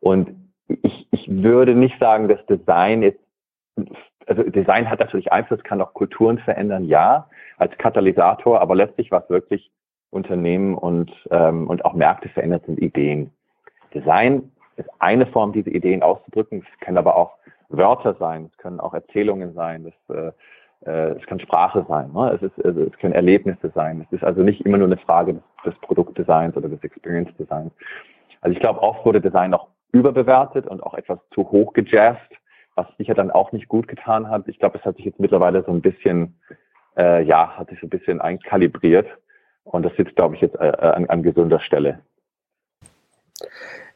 Und ich, ich würde nicht sagen, dass Design ist, also Design hat natürlich Einfluss, kann auch Kulturen verändern, ja, als Katalysator, aber letztlich was wirklich Unternehmen und, ähm, und auch Märkte verändert, sind Ideen. Design ist eine Form, diese Ideen auszudrücken. Es kann aber auch Wörter sein, es können auch Erzählungen sein, das, äh, äh, es kann Sprache sein, ne? es, ist, also es können Erlebnisse sein. Es ist also nicht immer nur eine Frage des, des Produktdesigns oder des Experience Designs. Also ich glaube, oft wurde Design noch überbewertet und auch etwas zu hoch gejazzt, was sicher dann auch nicht gut getan hat. Ich glaube, es hat sich jetzt mittlerweile so ein bisschen, äh, ja, hat sich so ein bisschen einkalibriert und das sitzt, glaube ich, jetzt äh, an, an gesunder Stelle.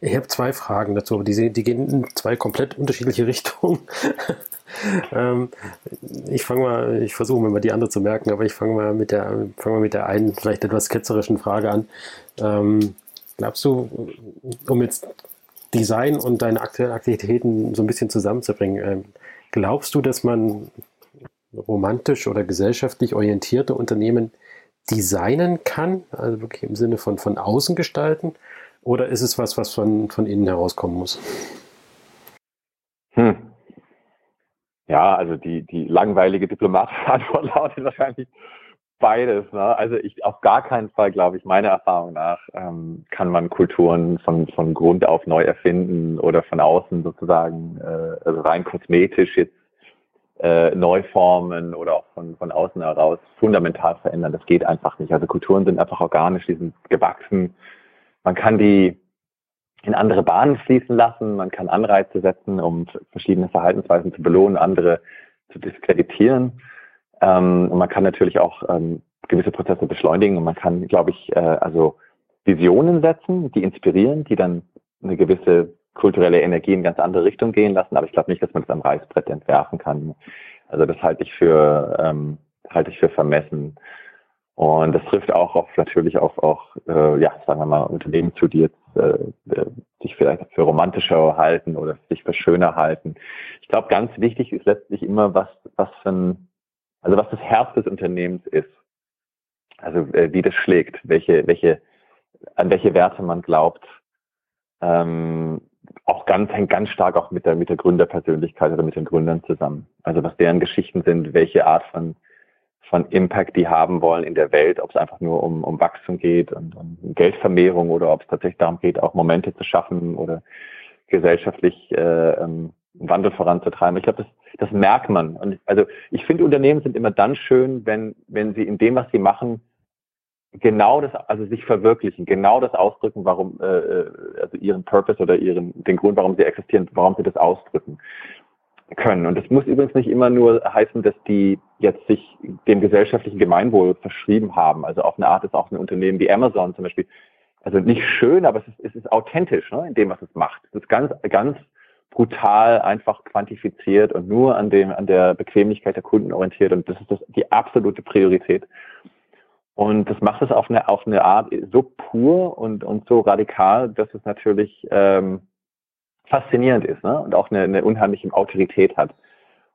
Ich habe zwei Fragen dazu, aber die, die gehen in zwei komplett unterschiedliche <laughs> Richtungen. ähm, ich fange mal, ich versuche mir mal die andere zu merken, aber ich fange mal mit der, mal mit der einen vielleicht etwas ketzerischen Frage an. Ähm, glaubst du, um jetzt Design und deine aktuellen Aktivitäten so ein bisschen zusammenzubringen, ähm, glaubst du, dass man romantisch oder gesellschaftlich orientierte Unternehmen designen kann, also wirklich im Sinne von von außen gestalten, oder ist es was, was von, von innen herauskommen muss? Hm. Ja, also die, die langweilige diplomatische Antwort <laughs> lautet wahrscheinlich beides. Ne? Also ich auf gar keinen Fall, glaube ich, meiner Erfahrung nach, ähm, kann man Kulturen von, von Grund auf neu erfinden oder von außen sozusagen, äh, also rein kosmetisch jetzt äh, neu formen oder auch von, von außen heraus fundamental verändern. Das geht einfach nicht. Also Kulturen sind einfach organisch, die sind gewachsen. Man kann die in andere Bahnen fließen lassen, man kann Anreize setzen, um verschiedene Verhaltensweisen zu belohnen, andere zu diskreditieren. Ähm, und man kann natürlich auch ähm, gewisse Prozesse beschleunigen und man kann, glaube ich, äh, also Visionen setzen, die inspirieren, die dann eine gewisse kulturelle Energie in ganz andere Richtung gehen lassen. Aber ich glaube nicht, dass man das am Reißbrett entwerfen kann. Also das halte ich für ähm, halte ich für vermessen. Und das trifft auch auf natürlich auf auch äh, ja sagen wir mal Unternehmen zu, die jetzt äh, sich vielleicht für romantischer halten oder sich für schöner halten. Ich glaube, ganz wichtig ist letztlich immer, was, was für ein, also was das Herz des Unternehmens ist. Also äh, wie das schlägt, welche, welche, an welche Werte man glaubt. Ähm, auch ganz, hängt ganz stark auch mit der, mit der Gründerpersönlichkeit oder mit den Gründern zusammen. Also was deren Geschichten sind, welche Art von von Impact die haben wollen in der Welt, ob es einfach nur um, um Wachstum geht und um Geldvermehrung oder ob es tatsächlich darum geht, auch Momente zu schaffen oder gesellschaftlich äh, ähm, Wandel voranzutreiben. Ich glaube, das, das merkt man. Und also ich finde, Unternehmen sind immer dann schön, wenn, wenn sie in dem, was sie machen, genau das, also sich verwirklichen, genau das ausdrücken, warum, äh, äh also ihren Purpose oder ihren, den Grund, warum sie existieren, warum sie das ausdrücken können. Und das muss übrigens nicht immer nur heißen, dass die jetzt sich dem gesellschaftlichen Gemeinwohl verschrieben haben. Also auf eine Art ist auch ein Unternehmen wie Amazon zum Beispiel, also nicht schön, aber es ist, es ist authentisch ne, in dem, was es macht. Es ist ganz, ganz brutal einfach quantifiziert und nur an dem, an der Bequemlichkeit der Kunden orientiert. Und das ist das, die absolute Priorität. Und das macht es auf eine, auf eine Art so pur und, und so radikal, dass es natürlich ähm, faszinierend ist ne? und auch eine, eine unheimliche Autorität hat.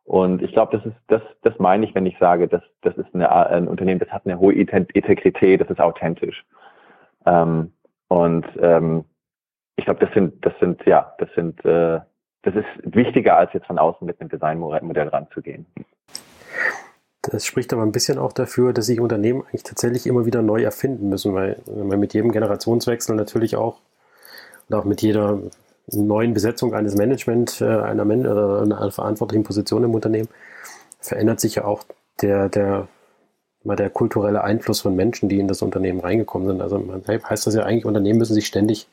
Und ich glaube, das ist das, das meine ich, wenn ich sage, dass das ist eine, ein Unternehmen, das hat eine hohe Integrität, das ist authentisch. Ähm, und ähm, ich glaube, das sind, das sind, ja, das sind, äh, das ist wichtiger, als jetzt von außen mit einem Designmodell ranzugehen. Das spricht aber ein bisschen auch dafür, dass sich Unternehmen eigentlich tatsächlich immer wieder neu erfinden müssen, weil man mit jedem Generationswechsel natürlich auch und auch mit jeder neuen Besetzung eines Management, äh, einer, Man oder einer verantwortlichen Position im Unternehmen, verändert sich ja auch der, der, mal der kulturelle Einfluss von Menschen, die in das Unternehmen reingekommen sind. Also man heißt das ja eigentlich, Unternehmen müssen sich ständig,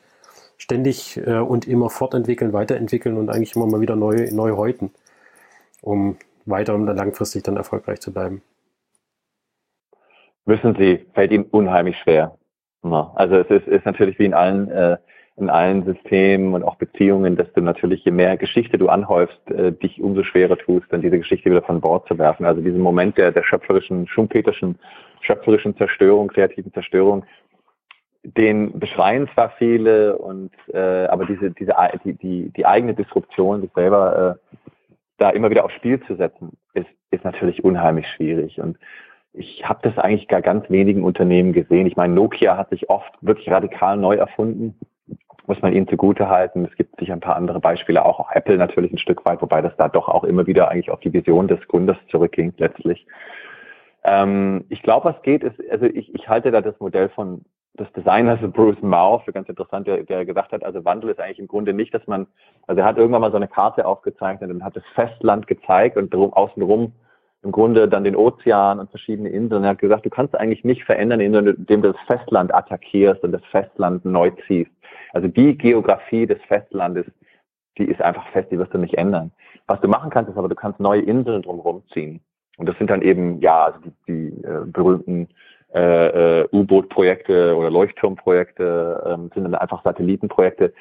ständig äh, und immer fortentwickeln, weiterentwickeln und eigentlich immer mal wieder neu, neu häuten, um weiter und langfristig dann erfolgreich zu bleiben. Müssen Sie, fällt Ihnen unheimlich schwer. Also es ist, ist natürlich wie in allen äh, in allen Systemen und auch Beziehungen, dass du natürlich, je mehr Geschichte du anhäufst, äh, dich umso schwerer tust, dann diese Geschichte wieder von Bord zu werfen. Also diesen Moment der, der schöpferischen, schumpeterschen, schöpferischen Zerstörung, kreativen Zerstörung, den beschreien zwar viele und äh, aber diese, diese die, die, die eigene Disruption, sich selber äh, da immer wieder aufs Spiel zu setzen, ist, ist natürlich unheimlich schwierig. Und ich habe das eigentlich gar ganz wenigen Unternehmen gesehen. Ich meine, Nokia hat sich oft wirklich radikal neu erfunden muss man ihnen zugute halten. Es gibt sicher ein paar andere Beispiele, auch, auch Apple natürlich ein Stück weit, wobei das da doch auch immer wieder eigentlich auf die Vision des Gründers zurückging letztlich. Ähm, ich glaube, was geht, ist, also ich, ich halte da das Modell von des Designers Bruce Mao für ganz interessant, der, der gesagt hat, also Wandel ist eigentlich im Grunde nicht, dass man, also er hat irgendwann mal so eine Karte aufgezeichnet und hat das Festland gezeigt und drum, außenrum im Grunde dann den Ozean und verschiedene Inseln. Er hat gesagt, du kannst eigentlich nicht verändern, indem du das Festland attackierst und das Festland neu ziehst. Also die Geografie des Festlandes, die ist einfach fest, die wirst du nicht ändern. Was du machen kannst, ist aber, du kannst neue Inseln drumherum ziehen. Und das sind dann eben, ja, also die, die äh, berühmten äh, äh, U-Boot-Projekte oder Leuchtturmprojekte, ähm, sind dann einfach Satellitenprojekte,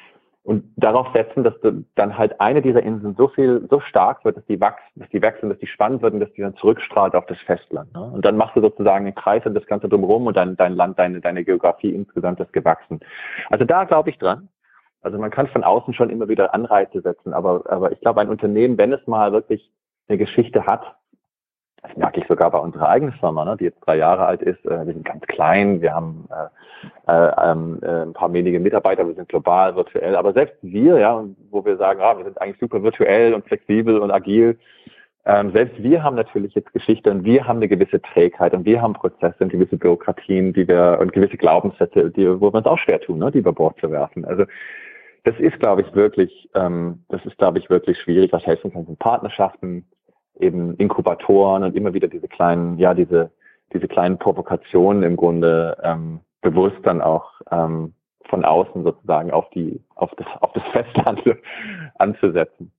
und darauf setzen, dass dann halt eine dieser Inseln so viel, so stark wird, dass die wachsen, dass die wechseln, dass die spannend wird und dass die dann zurückstrahlt auf das Festland. Ne? Und dann machst du sozusagen einen Kreis und das Ganze drumherum und dein, dein Land, deine, deine Geografie insgesamt ist gewachsen. Also da glaube ich dran. Also man kann von außen schon immer wieder Anreize setzen, aber, aber ich glaube, ein Unternehmen, wenn es mal wirklich eine Geschichte hat, das merke ich sogar bei unserer eigenen Firma, ne, die jetzt drei Jahre alt ist. Äh, wir sind ganz klein, wir haben äh, äh, ähm, äh, ein paar wenige Mitarbeiter, wir sind global, virtuell. Aber selbst wir, ja, wo wir sagen, ah, wir sind eigentlich super virtuell und flexibel und agil, ähm, selbst wir haben natürlich jetzt Geschichte und wir haben eine gewisse Trägheit und wir haben Prozesse und gewisse Bürokratien, die wir und gewisse Glaubenssätze, die, wo wir uns auch schwer tun, ne, die über Bord zu werfen. Also das ist, glaube ich, wirklich, ähm, das ist, glaube ich, wirklich schwierig. Was helfen kann, sind Partnerschaften, eben Inkubatoren und immer wieder diese kleinen, ja, diese, diese kleinen Provokationen im Grunde ähm, bewusst dann auch ähm, von außen sozusagen auf die, auf das, auf das Festland <laughs> anzusetzen.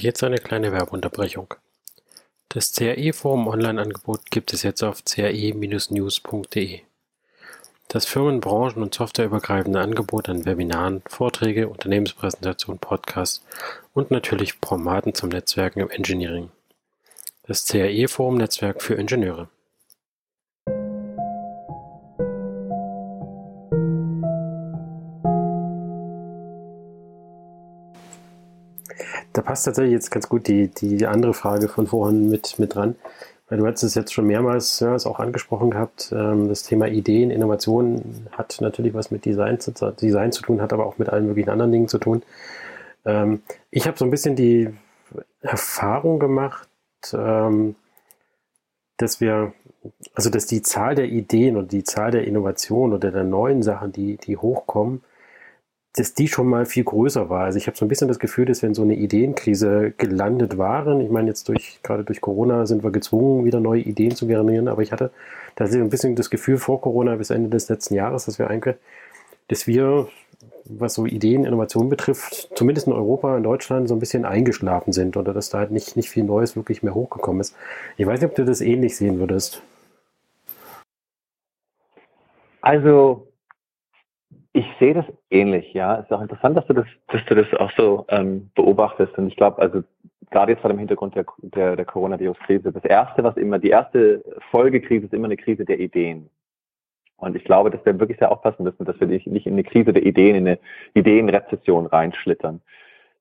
Und jetzt eine kleine Werbeunterbrechung. Das CAE-Forum Online-Angebot gibt es jetzt auf cae-news.de. Das Firmen-, Branchen- und softwareübergreifende Angebot an Webinaren, Vorträge, Unternehmenspräsentationen, Podcasts und natürlich Formaten zum Netzwerken im Engineering. Das CAE-Forum-Netzwerk für Ingenieure. Da passt tatsächlich jetzt ganz gut die, die andere Frage von vorhin mit, mit dran. Weil du hast es jetzt schon mehrmals ja, auch angesprochen gehabt, ähm, das Thema Ideen, Innovation hat natürlich was mit Design zu, Design zu tun, hat aber auch mit allen möglichen anderen Dingen zu tun. Ähm, ich habe so ein bisschen die Erfahrung gemacht, ähm, dass wir, also dass die Zahl der Ideen und die Zahl der Innovationen oder der neuen Sachen, die, die hochkommen, dass die schon mal viel größer war. Also ich habe so ein bisschen das Gefühl, dass wir in so eine Ideenkrise gelandet waren. Ich meine, jetzt durch, gerade durch Corona sind wir gezwungen, wieder neue Ideen zu generieren, aber ich hatte da ein bisschen das Gefühl vor Corona bis Ende des letzten Jahres, dass wir eigentlich, dass wir, was so Ideen, Innovation betrifft, zumindest in Europa, in Deutschland, so ein bisschen eingeschlafen sind oder dass da halt nicht, nicht viel Neues wirklich mehr hochgekommen ist. Ich weiß nicht, ob du das ähnlich sehen würdest. Also ich sehe das ähnlich, ja. Es ist auch interessant, dass du das, dass du das auch so ähm, beobachtest. Und ich glaube, also gerade jetzt vor dem Hintergrund der, der, der Coronavirus-Krise, das erste, was immer, die erste Folgekrise ist immer eine Krise der Ideen. Und ich glaube, dass wir wirklich sehr aufpassen müssen, dass wir nicht, in eine Krise der Ideen, in eine Ideenrezession reinschlittern.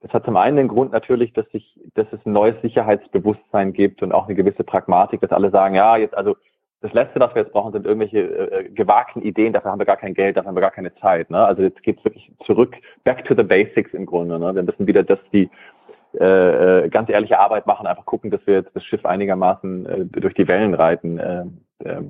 Das hat zum einen den Grund natürlich, dass sich, dass es ein neues Sicherheitsbewusstsein gibt und auch eine gewisse Pragmatik, dass alle sagen, ja, jetzt also das Letzte, was wir jetzt brauchen, sind irgendwelche äh, gewagten Ideen. Dafür haben wir gar kein Geld, dafür haben wir gar keine Zeit. Ne? Also jetzt geht's wirklich zurück, back to the basics im Grunde. Ne? Wir müssen wieder das, die äh, äh, ganz ehrliche Arbeit machen, einfach gucken, dass wir jetzt das Schiff einigermaßen äh, durch die Wellen reiten. Äh, äh,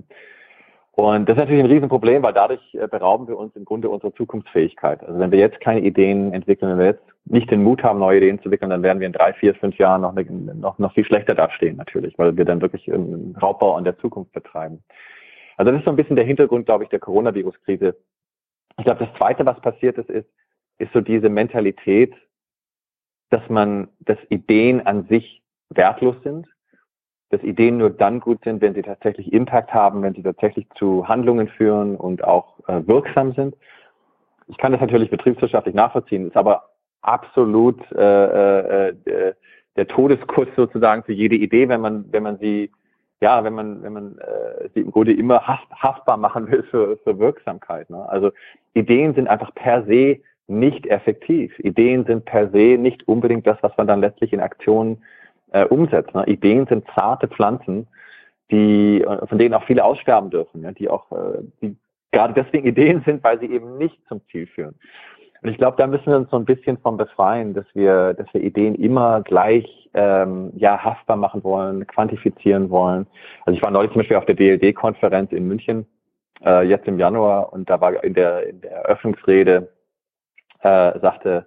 und das ist natürlich ein Riesenproblem, weil dadurch äh, berauben wir uns im Grunde unserer Zukunftsfähigkeit. Also wenn wir jetzt keine Ideen entwickeln, wenn wir jetzt nicht den Mut haben, neue Ideen zu entwickeln, dann werden wir in drei, vier, fünf Jahren noch, noch, noch viel schlechter dastehen natürlich, weil wir dann wirklich einen Raubbau an der Zukunft betreiben. Also das ist so ein bisschen der Hintergrund, glaube ich, der Coronavirus-Krise. Ich glaube, das Zweite, was passiert ist, ist, ist so diese Mentalität, dass man, dass Ideen an sich wertlos sind dass Ideen nur dann gut sind, wenn sie tatsächlich Impact haben, wenn sie tatsächlich zu Handlungen führen und auch äh, wirksam sind. Ich kann das natürlich betriebswirtschaftlich nachvollziehen, ist aber absolut äh, äh, äh, der Todeskuss sozusagen für jede Idee, wenn man, wenn man sie, ja, wenn man, wenn man äh, sie im Grunde immer haft, haftbar machen will für, für Wirksamkeit. Ne? Also Ideen sind einfach per se nicht effektiv. Ideen sind per se nicht unbedingt das, was man dann letztlich in Aktionen äh, umsetzt. Ne? Ideen sind zarte Pflanzen, die, äh, von denen auch viele aussterben dürfen, ja? die auch, äh, die gerade deswegen Ideen <laughs> sind, weil sie eben nicht zum Ziel führen. Und ich glaube, da müssen wir uns so ein bisschen von befreien, dass wir, dass wir Ideen immer gleich ähm, ja haftbar machen wollen, quantifizieren wollen. Also ich war neulich zum Beispiel auf der DLD-Konferenz in München äh, jetzt im Januar und da war in der in der Eröffnungsrede äh, sagte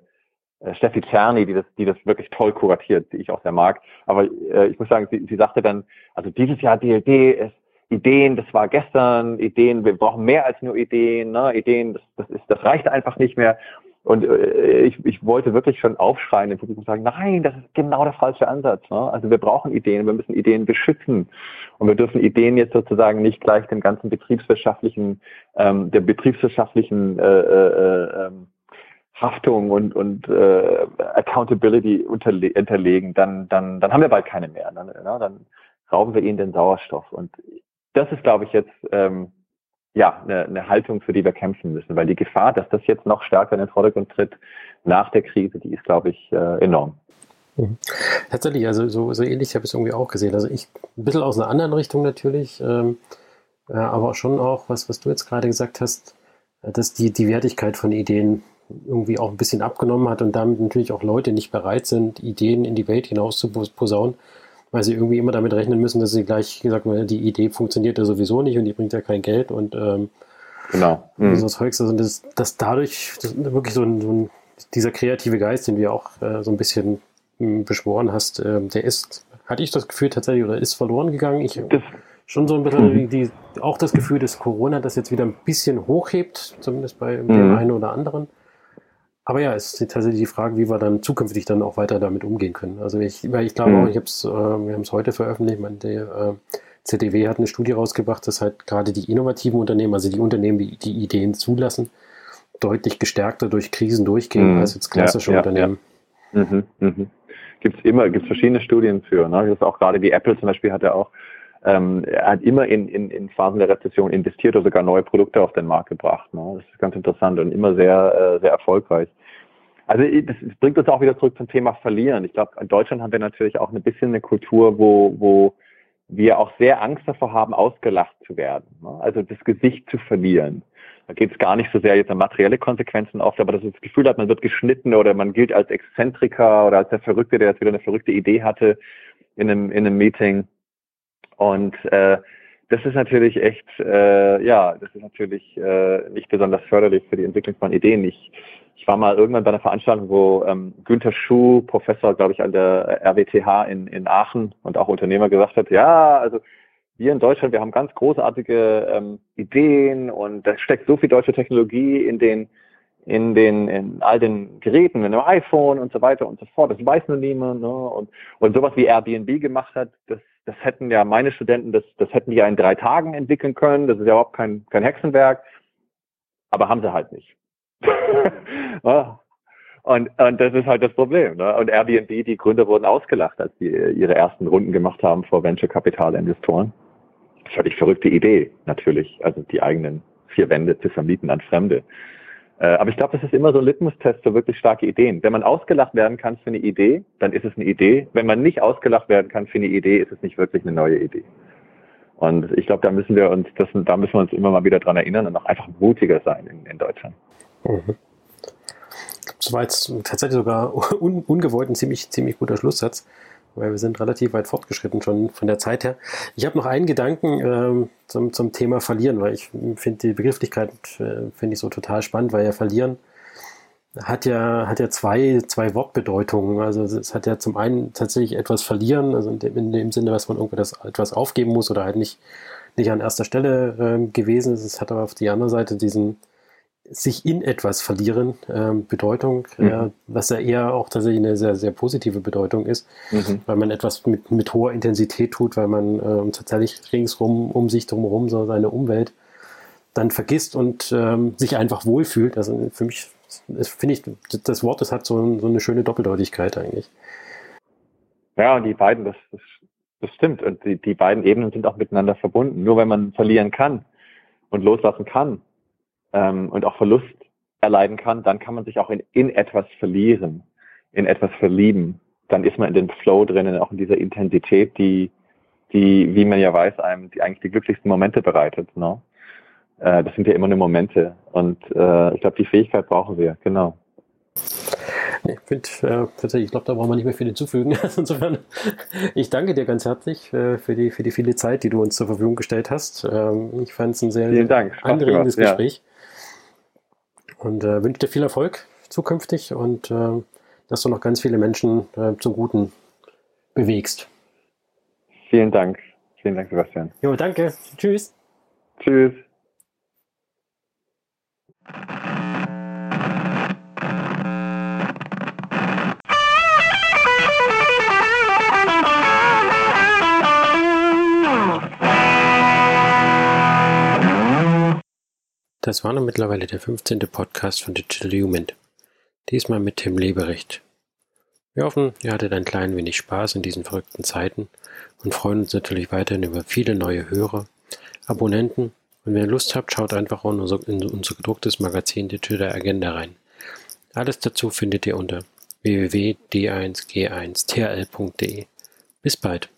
Steffi Czerny, die das, die das wirklich toll kuratiert, die ich auch sehr mag. Aber äh, ich muss sagen, sie, sie sagte dann, also dieses Jahr DLD ist Ideen, das war gestern, Ideen, wir brauchen mehr als nur Ideen, ne? Ideen, das, das ist, das reicht einfach nicht mehr. Und äh, ich, ich wollte wirklich schon aufschreien im Publikum sagen, nein, das ist genau der falsche Ansatz. Ne? Also wir brauchen Ideen, wir müssen Ideen beschützen. Und wir dürfen Ideen jetzt sozusagen nicht gleich dem ganzen betriebswirtschaftlichen, ähm, der betriebswirtschaftlichen äh, äh, äh, Haftung und, und äh, Accountability unterle unterlegen, dann, dann, dann haben wir bald keine mehr. Dann, ja, dann rauben wir ihnen den Sauerstoff. Und das ist, glaube ich, jetzt ähm, ja eine, eine Haltung, für die wir kämpfen müssen, weil die Gefahr, dass das jetzt noch stärker in den Vordergrund tritt nach der Krise, die ist, glaube ich, äh, enorm. Mhm. Tatsächlich, also so, so ähnlich habe ich es irgendwie auch gesehen. Also ich ein bisschen aus einer anderen Richtung natürlich, ähm, äh, aber schon auch, was, was du jetzt gerade gesagt hast, dass die, die Wertigkeit von Ideen irgendwie auch ein bisschen abgenommen hat und damit natürlich auch Leute nicht bereit sind, Ideen in die Welt hinaus zu posaunen, weil sie irgendwie immer damit rechnen müssen, dass sie gleich gesagt haben, die Idee funktioniert ja sowieso nicht und die bringt ja kein Geld und ähm, genau. Mhm. so Zeugs. Also das, das dadurch das wirklich so ein, so ein, dieser kreative Geist, den wir auch äh, so ein bisschen beschworen hast, äh, der ist, hatte ich das Gefühl tatsächlich, oder ist verloren gegangen. Ich schon so ein bisschen mhm. die, auch das Gefühl, dass Corona das jetzt wieder ein bisschen hochhebt, zumindest bei mhm. dem einen oder anderen. Aber ja, es ist tatsächlich die Frage, wie wir dann zukünftig dann auch weiter damit umgehen können. Also ich, ich glaube mhm. auch, ich hab's, äh, wir haben es heute veröffentlicht, meine, der äh, ZDW hat eine Studie rausgebracht, dass halt gerade die innovativen Unternehmen, also die Unternehmen, die die Ideen zulassen, deutlich gestärkter durch Krisen durchgehen mhm. als jetzt klassische ja, ja, Unternehmen. Ja. Mhm, mhm gibt es immer, gibt verschiedene Studien für. Ne? Das ist auch gerade wie Apple zum Beispiel hat er auch, ähm, er hat immer in, in, in Phasen der Rezession investiert oder sogar neue Produkte auf den Markt gebracht. Ne? Das ist ganz interessant und immer sehr, äh, sehr erfolgreich. Also das bringt uns auch wieder zurück zum Thema Verlieren. Ich glaube, in Deutschland haben wir natürlich auch ein bisschen eine Kultur, wo, wo wir auch sehr Angst davor haben, ausgelacht zu werden. Ne? Also das Gesicht zu verlieren. Da geht es gar nicht so sehr jetzt an materielle Konsequenzen oft, aber dass das Gefühl hat, man wird geschnitten oder man gilt als Exzentriker oder als der Verrückte, der jetzt wieder eine verrückte Idee hatte in einem, in einem Meeting. Und äh, das ist natürlich echt, äh, ja, das ist natürlich äh, nicht besonders förderlich für die Entwicklung von Ideen. Ich, ich war mal irgendwann bei einer Veranstaltung, wo ähm, Günther Schuh, Professor, glaube ich, an der RWTH in, in Aachen und auch Unternehmer gesagt hat, ja, also wir in Deutschland, wir haben ganz großartige ähm, Ideen und da steckt so viel deutsche Technologie in den in den in all den Geräten, in dem iPhone und so weiter und so fort. Das weiß nur niemand. Ne? Und und sowas wie Airbnb gemacht hat, das das hätten ja meine Studenten, das das hätten die ja in drei Tagen entwickeln können. Das ist ja überhaupt kein kein Hexenwerk, aber haben sie halt nicht. <laughs> Und, und das ist halt das Problem. Ne? Und Airbnb, die Gründer wurden ausgelacht, als die ihre ersten Runden gemacht haben vor Venture-Kapital-Investoren völlig verrückte Idee, natürlich, also die eigenen vier Wände zu vermieten an Fremde. Äh, aber ich glaube, das ist immer so ein Litmus-Test für wirklich starke Ideen. Wenn man ausgelacht werden kann für eine Idee, dann ist es eine Idee. Wenn man nicht ausgelacht werden kann für eine Idee, ist es nicht wirklich eine neue Idee. Und ich glaube, da müssen wir uns, das, da müssen wir uns immer mal wieder dran erinnern und auch einfach mutiger sein in, in Deutschland. Mhm. Das war jetzt tatsächlich sogar <laughs> un, ungewollt ein ziemlich, ziemlich guter Schlusssatz weil wir sind relativ weit fortgeschritten schon von der Zeit her. Ich habe noch einen Gedanken ähm, zum, zum Thema Verlieren, weil ich finde die Begrifflichkeit äh, finde ich so total spannend, weil ja Verlieren hat ja, hat ja zwei, zwei Wortbedeutungen. Also es hat ja zum einen tatsächlich etwas verlieren, also in dem, in dem Sinne, dass man irgendwas etwas aufgeben muss oder halt nicht, nicht an erster Stelle äh, gewesen ist. Es hat aber auf die andere Seite diesen, sich in etwas verlieren, ähm, Bedeutung, mhm. äh, was ja eher auch tatsächlich eine sehr, sehr positive Bedeutung ist, mhm. weil man etwas mit, mit hoher Intensität tut, weil man ähm, tatsächlich ringsrum um sich drumherum so seine Umwelt dann vergisst und ähm, sich einfach wohlfühlt. Also für mich finde ich, das Wort, das hat so, so, eine schöne Doppeldeutigkeit eigentlich. Ja, und die beiden, das, das, das stimmt. Und die, die beiden Ebenen sind auch miteinander verbunden. Nur wenn man verlieren kann und loslassen kann, ähm, und auch Verlust erleiden kann, dann kann man sich auch in, in etwas verlieren, in etwas verlieben. Dann ist man in den Flow drinnen, auch in dieser Intensität, die, die, wie man ja weiß, einem die eigentlich die glücklichsten Momente bereitet. Ne? Äh, das sind ja immer nur Momente. Und äh, ich glaube, die Fähigkeit brauchen wir, genau. Ich finde äh, tatsächlich, ich glaube, da brauchen wir nicht mehr viel hinzufügen. <laughs> Also insofern, ich danke dir ganz herzlich äh, für, die, für die viele Zeit, die du uns zur Verfügung gestellt hast. Ähm, ich fand es ein sehr anregendes Gespräch. Und äh, wünsche dir viel Erfolg zukünftig und äh, dass du noch ganz viele Menschen äh, zum Guten bewegst. Vielen Dank. Vielen Dank, Sebastian. Jo, danke. Tschüss. Tschüss. Das war nun mittlerweile der 15. Podcast von Digital Human. Diesmal mit Tim Leberecht. Wir hoffen, ihr hattet ein klein wenig Spaß in diesen verrückten Zeiten und freuen uns natürlich weiterhin über viele neue Hörer, Abonnenten und wenn ihr Lust habt, schaut einfach in unser, in unser gedrucktes Magazin Digital Agenda rein. Alles dazu findet ihr unter www.d1g1tl.de. Bis bald.